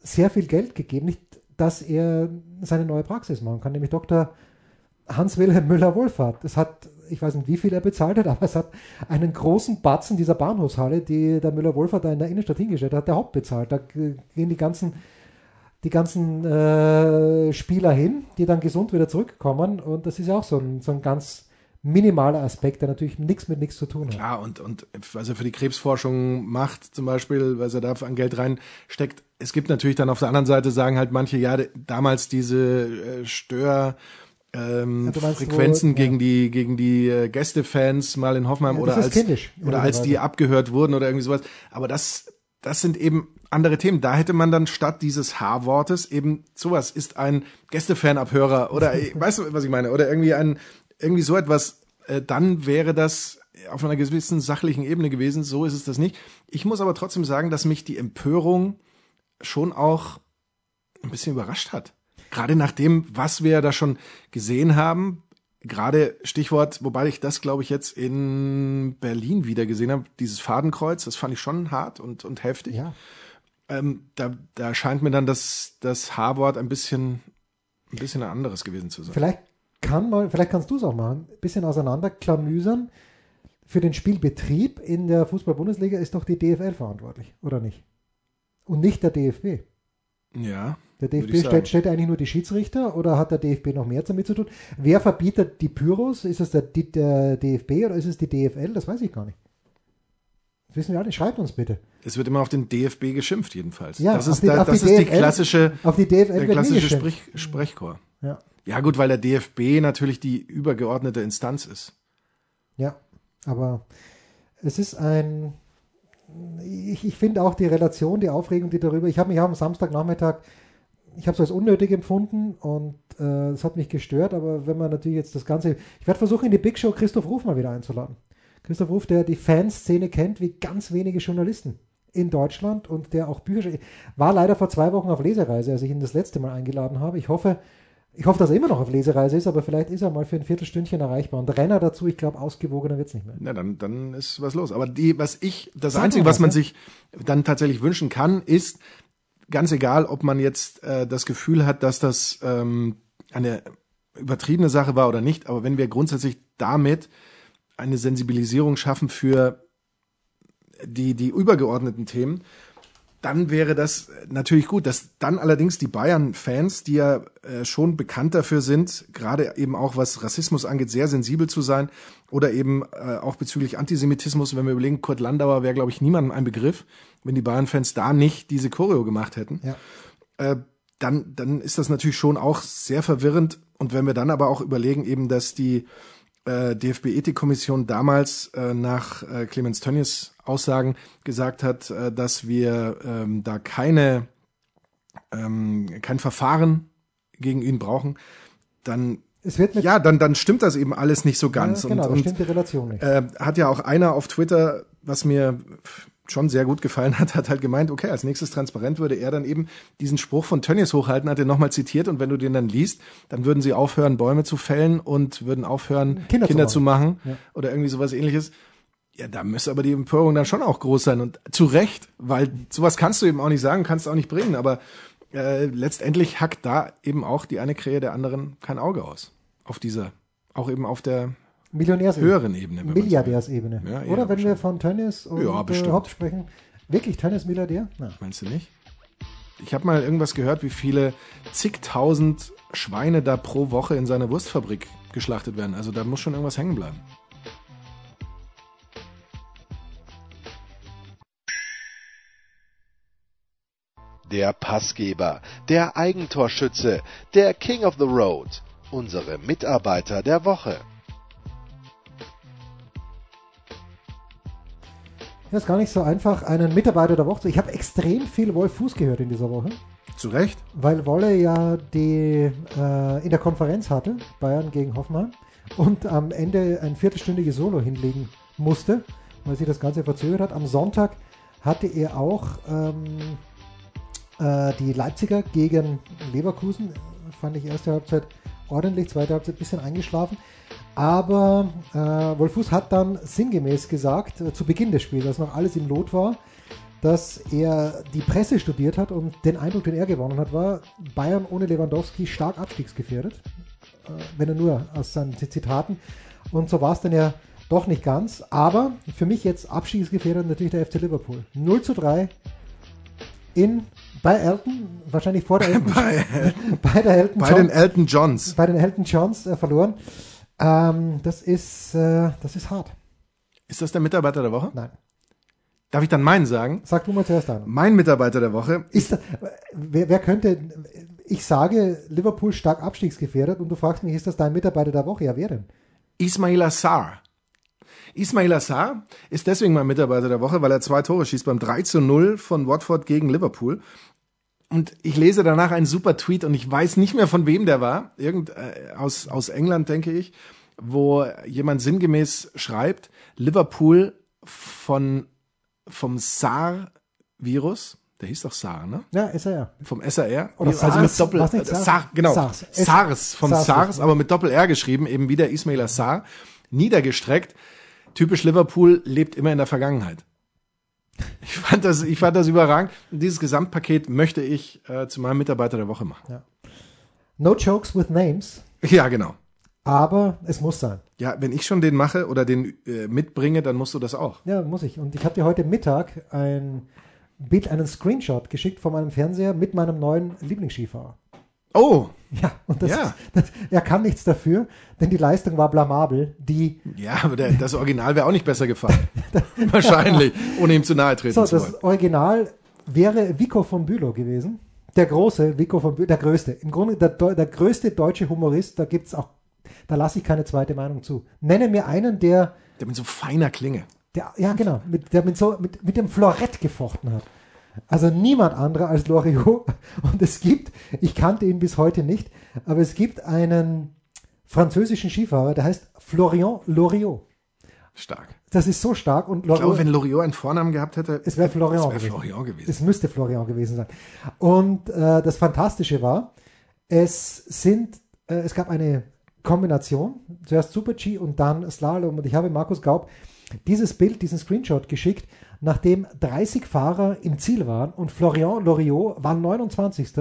sehr viel Geld gegeben, nicht, dass er seine neue Praxis machen kann, nämlich Dr. Hans-Wilhelm Müller-Wohlfahrt. Das hat, ich weiß nicht, wie viel er bezahlt hat, aber es hat einen großen Batzen dieser Bahnhofshalle, die der Müller-Wohlfahrt da in der Innenstadt hingestellt hat, der Haupt bezahlt. Da gehen die ganzen, die ganzen äh, Spieler hin, die dann gesund wieder zurückkommen. Und das ist ja auch so ein, so ein ganz minimaler Aspekt, der natürlich nichts mit nichts zu tun hat. Klar, und, und was er für die Krebsforschung macht, zum Beispiel, was er da an Geld reinsteckt. Es gibt natürlich dann auf der anderen Seite, sagen halt manche, ja, damals diese äh, Stör, ähm, Ja, meinst, Frequenzen wo- gegen ja. die gegen die äh, Gästefans mal in Hoffenheim Ja, oder als kindisch, oder als die abgehört wurden oder irgendwie sowas. Aber das das sind eben andere Themen. Da hätte man dann statt dieses H-Wortes eben sowas ist ein Gästefanabhörer oder weißt du, was ich meine? Oder irgendwie ein irgendwie so etwas. Äh, dann wäre das auf einer gewissen sachlichen Ebene gewesen. So ist es das nicht. Ich muss aber trotzdem sagen, dass mich die Empörung schon auch ein bisschen überrascht hat. Gerade nach dem, was wir da schon gesehen haben, gerade Stichwort, wobei ich das, glaube ich, jetzt in Berlin wieder gesehen habe, dieses Fadenkreuz, das fand ich schon hart und, und heftig. Ja. Ähm, da, da scheint mir dann das, das H-Wort ein bisschen, ein bisschen ein anderes gewesen zu sein. Vielleicht kann mal, vielleicht kannst du es auch machen, ein bisschen auseinanderklamüsern. Für den Spielbetrieb in der Fußball-Bundesliga ist doch die DFL verantwortlich, oder nicht? Und nicht der DFB. Ja. Der DFB stellt, stellt eigentlich nur die Schiedsrichter oder hat der DFB noch mehr damit zu tun? Wer verbietet die Pyros? Ist es der, die, der DFB oder ist es die DFL? Das weiß ich gar nicht. Das wissen wir alle. Schreibt uns bitte. Es wird immer auf den DFB geschimpft, jedenfalls. Ja, das ist, die- da, das die ist die DFL klassische, Auf die DFL der klassische. Sprich, Sprechchor. Ja. Ja, gut, weil der DFB natürlich die übergeordnete Instanz ist. Ja, aber es ist ein. Ich, ich finde auch die Relation, die Aufregung, die darüber. Ich habe mich auch am Samstagnachmittag, ich habe es als unnötig empfunden und äh, es hat mich gestört, aber wenn man natürlich jetzt das Ganze. Ich werde versuchen, in die Big Show Christoph Ruf mal wieder einzuladen. Christoph Ruf, der die Fanszene kennt, wie ganz wenige Journalisten in Deutschland und der auch Bücher. War leider vor zwei Wochen auf Lesereise, als ich ihn das letzte Mal eingeladen habe. Ich hoffe, ich hoffe, dass er immer noch auf Lesereise ist, aber vielleicht ist er mal für ein Viertelstündchen erreichbar. Und Renner dazu, ich glaube, ausgewogener wird es nicht mehr. Na, dann, dann ist was los. Aber die, was ich, das Sag Einzige, was, man ja. sich dann tatsächlich wünschen kann, ist, ganz egal, ob man jetzt äh, das Gefühl hat, dass das ähm, eine übertriebene Sache war oder nicht, aber wenn wir grundsätzlich damit eine Sensibilisierung schaffen für die, die übergeordneten Themen, dann wäre das natürlich gut. Dass dann allerdings die Bayern-Fans, die ja äh, schon bekannt dafür sind, gerade eben auch was Rassismus angeht, sehr sensibel zu sein oder eben äh, auch bezüglich Antisemitismus, wenn wir überlegen, Kurt Landauer wäre, glaube ich, niemandem ein Begriff, wenn die Bayern-Fans da nicht diese Choreo gemacht hätten Ja. äh, dann, dann ist das natürlich schon auch sehr verwirrend. Und wenn wir dann aber auch überlegen, eben, dass die äh, DFB-Ethikkommission damals äh, nach äh, Clemens Tönnies Aussagen gesagt hat, äh, dass wir ähm, da keine ähm, kein Verfahren gegen ihn brauchen, dann Es wird ja, dann dann stimmt das eben alles nicht so ganz. Ja, genau, und, und stimmt die Relation nicht. äh, hat ja auch einer auf Twitter, was mir schon sehr gut gefallen hat, hat halt gemeint, okay, als nächstes transparent würde er dann eben diesen Spruch von Tönnies hochhalten, hat er nochmal zitiert und wenn du den dann liest, dann würden sie aufhören, Bäume zu fällen und würden aufhören, Kinder Kinder, zu zu machen, Ja. oder irgendwie sowas ähnliches. Ja, da müsste aber die Empörung dann schon auch groß sein und zu Recht, weil sowas kannst du eben auch nicht sagen, kannst du auch nicht bringen, aber äh, letztendlich hackt da eben auch die eine Krähe der anderen kein Auge aus. Auf dieser, auch eben auf der Millionärsebene. höheren Ebene. Milliardärsebene. Ja, Oder wenn wir von Tönnies und Ja, äh, sprechen. Wirklich, Tönnies Milliardär? Na. Meinst du nicht? Ich habe mal irgendwas gehört, wie viele zigtausend Schweine da pro Woche in seiner Wurstfabrik geschlachtet werden. Also da muss schon irgendwas hängen bleiben. Der Passgeber, der Eigentorschütze, der King of the Road, unsere Mitarbeiter der Woche. Ja, ist gar nicht so einfach, einen Mitarbeiter der Woche zu. Ich habe extrem viel Wolf Fuß gehört in dieser Woche, Zu Recht? weil Wolle ja die äh, in der Konferenz hatte, Bayern gegen Hoffenheim, und am Ende ein viertelstündiges Solo hinlegen musste, weil sich das Ganze verzögert hat. Am Sonntag hatte er auch ähm, äh, die Leipziger gegen Leverkusen. Fand ich erste Halbzeit ordentlich, zweite Halbzeit ein bisschen eingeschlafen. Aber äh, Wolfuß hat dann sinngemäß gesagt, äh, zu Beginn des Spiels, als noch alles im Lot war, dass er die Presse studiert hat und den Eindruck, den er gewonnen hat, war, Bayern ohne Lewandowski stark abstiegsgefährdet. Äh, wenn er nur aus seinen Zitaten. Und so war es dann ja doch nicht ganz. Aber für mich jetzt abstiegsgefährdet natürlich der FC Liverpool. 0 zu 3 in, bei Elton, wahrscheinlich vor der Elton, Bei, bei der Elton bei John- den Elton Johns. bei den Elton Johns äh, verloren. Ähm, das ist, äh, das ist hart. Ist das der Mitarbeiter der Woche? Nein. Darf ich dann meinen sagen? Sag du mal zuerst einen. Mein Mitarbeiter der Woche Ist, da- wer, wer könnte, ich sage Liverpool stark abstiegsgefährdet und du fragst mich, ist das dein Mitarbeiter der Woche? Ja, wer denn? Ismail Assar. Ismail Assar ist deswegen mein Mitarbeiter der Woche, weil er zwei Tore schießt beim 3 zu 0 von Watford gegen Liverpool. Und ich lese danach einen super Tweet und ich weiß nicht mehr von wem der war. Irgend äh, aus, aus England, denke ich, wo jemand sinngemäß schreibt, Liverpool von, vom SAR-Virus, Der hieß doch Saar, ne? Ja, SAR. Vom SAR. Oder also SARS, mit Doppel, nicht, äh, SARS? Saar, genau. SARS. SARS, vom SARS, SARS, aber mit Doppel-R geschrieben, eben wieder Ismail Assar, niedergestreckt. Typisch Liverpool lebt immer in der Vergangenheit. Ich fand das, ich fand das überragend. Und dieses Gesamtpaket möchte ich äh, zu meinem Mitarbeiter der Woche machen. No jokes with names, Ja, genau. aber es muss sein. Ja, wenn ich schon den mache oder den äh, mitbringe, dann musst du das auch. Ja, muss ich. Und ich habe dir heute Mittag ein Bild, einen Screenshot geschickt von meinem Fernseher mit meinem neuen Lieblingsskifahrer. Oh, Ja, und das, Ja. das, er kann nichts dafür, denn die Leistung war blamabel. Die, ja, aber der, das Original wäre auch nicht besser gefallen. Wahrscheinlich, ohne ihm zu nahe treten so, zu wollen. das Original wäre Vico von Bülow gewesen. Der große Vico von Bülow, der größte. Im Grunde der, der größte deutsche Humorist, da gibt's auch, da lasse ich keine zweite Meinung zu. Nenne mir einen, der, Der mit so feiner Klinge. der ja genau, mit, der mit, so, mit, mit dem Florett gefochten hat. Also niemand anderer als Loriot. Und es gibt, ich kannte ihn bis heute nicht, aber es gibt einen französischen Skifahrer, der heißt Florian Loriot. Stark. Das ist so stark und Ich glaube, Loriot, wenn Loriot einen Vornamen gehabt hätte, es wäre Florian, es wäre gewesen. Florian gewesen. Es müsste Florian gewesen sein. Und äh, das Fantastische war, es sind, äh, es gab eine Kombination, zuerst Super G und dann Slalom. Und ich habe Markus Gaub dieses Bild, diesen Screenshot geschickt, nachdem 30 Fahrer im Ziel waren und Florian Loriot war 29.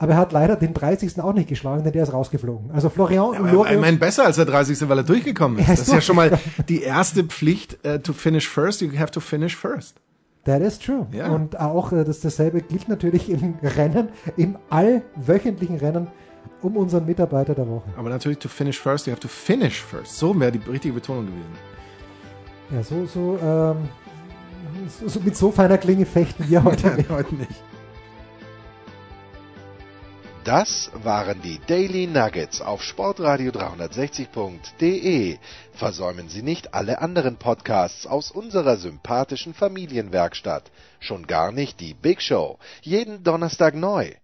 Aber er hat leider den 30. auch nicht geschlagen, denn der ist rausgeflogen. Also Florian ich Loriot. meine, besser als der 30. weil er durchgekommen ist. Er ist Das ist ja schon mal die erste Pflicht, äh, to finish first. You have to finish first. That is true. Ja. Und auch äh, das dasselbe gilt natürlich im Rennen, im allwöchentlichen Rennen um unseren Mitarbeiter der Woche. Aber natürlich to finish first, you have to finish first. So wäre die richtige Betonung gewesen. Ja, so, so, ähm, so, so mit so feiner Klinge fechten wir heute. Nein, heute nicht. Das waren die Daily Nuggets auf Sportradio 360.de. Versäumen Sie nicht alle anderen Podcasts aus unserer sympathischen Familienwerkstatt. Schon gar nicht die Big Show. Jeden Donnerstag neu.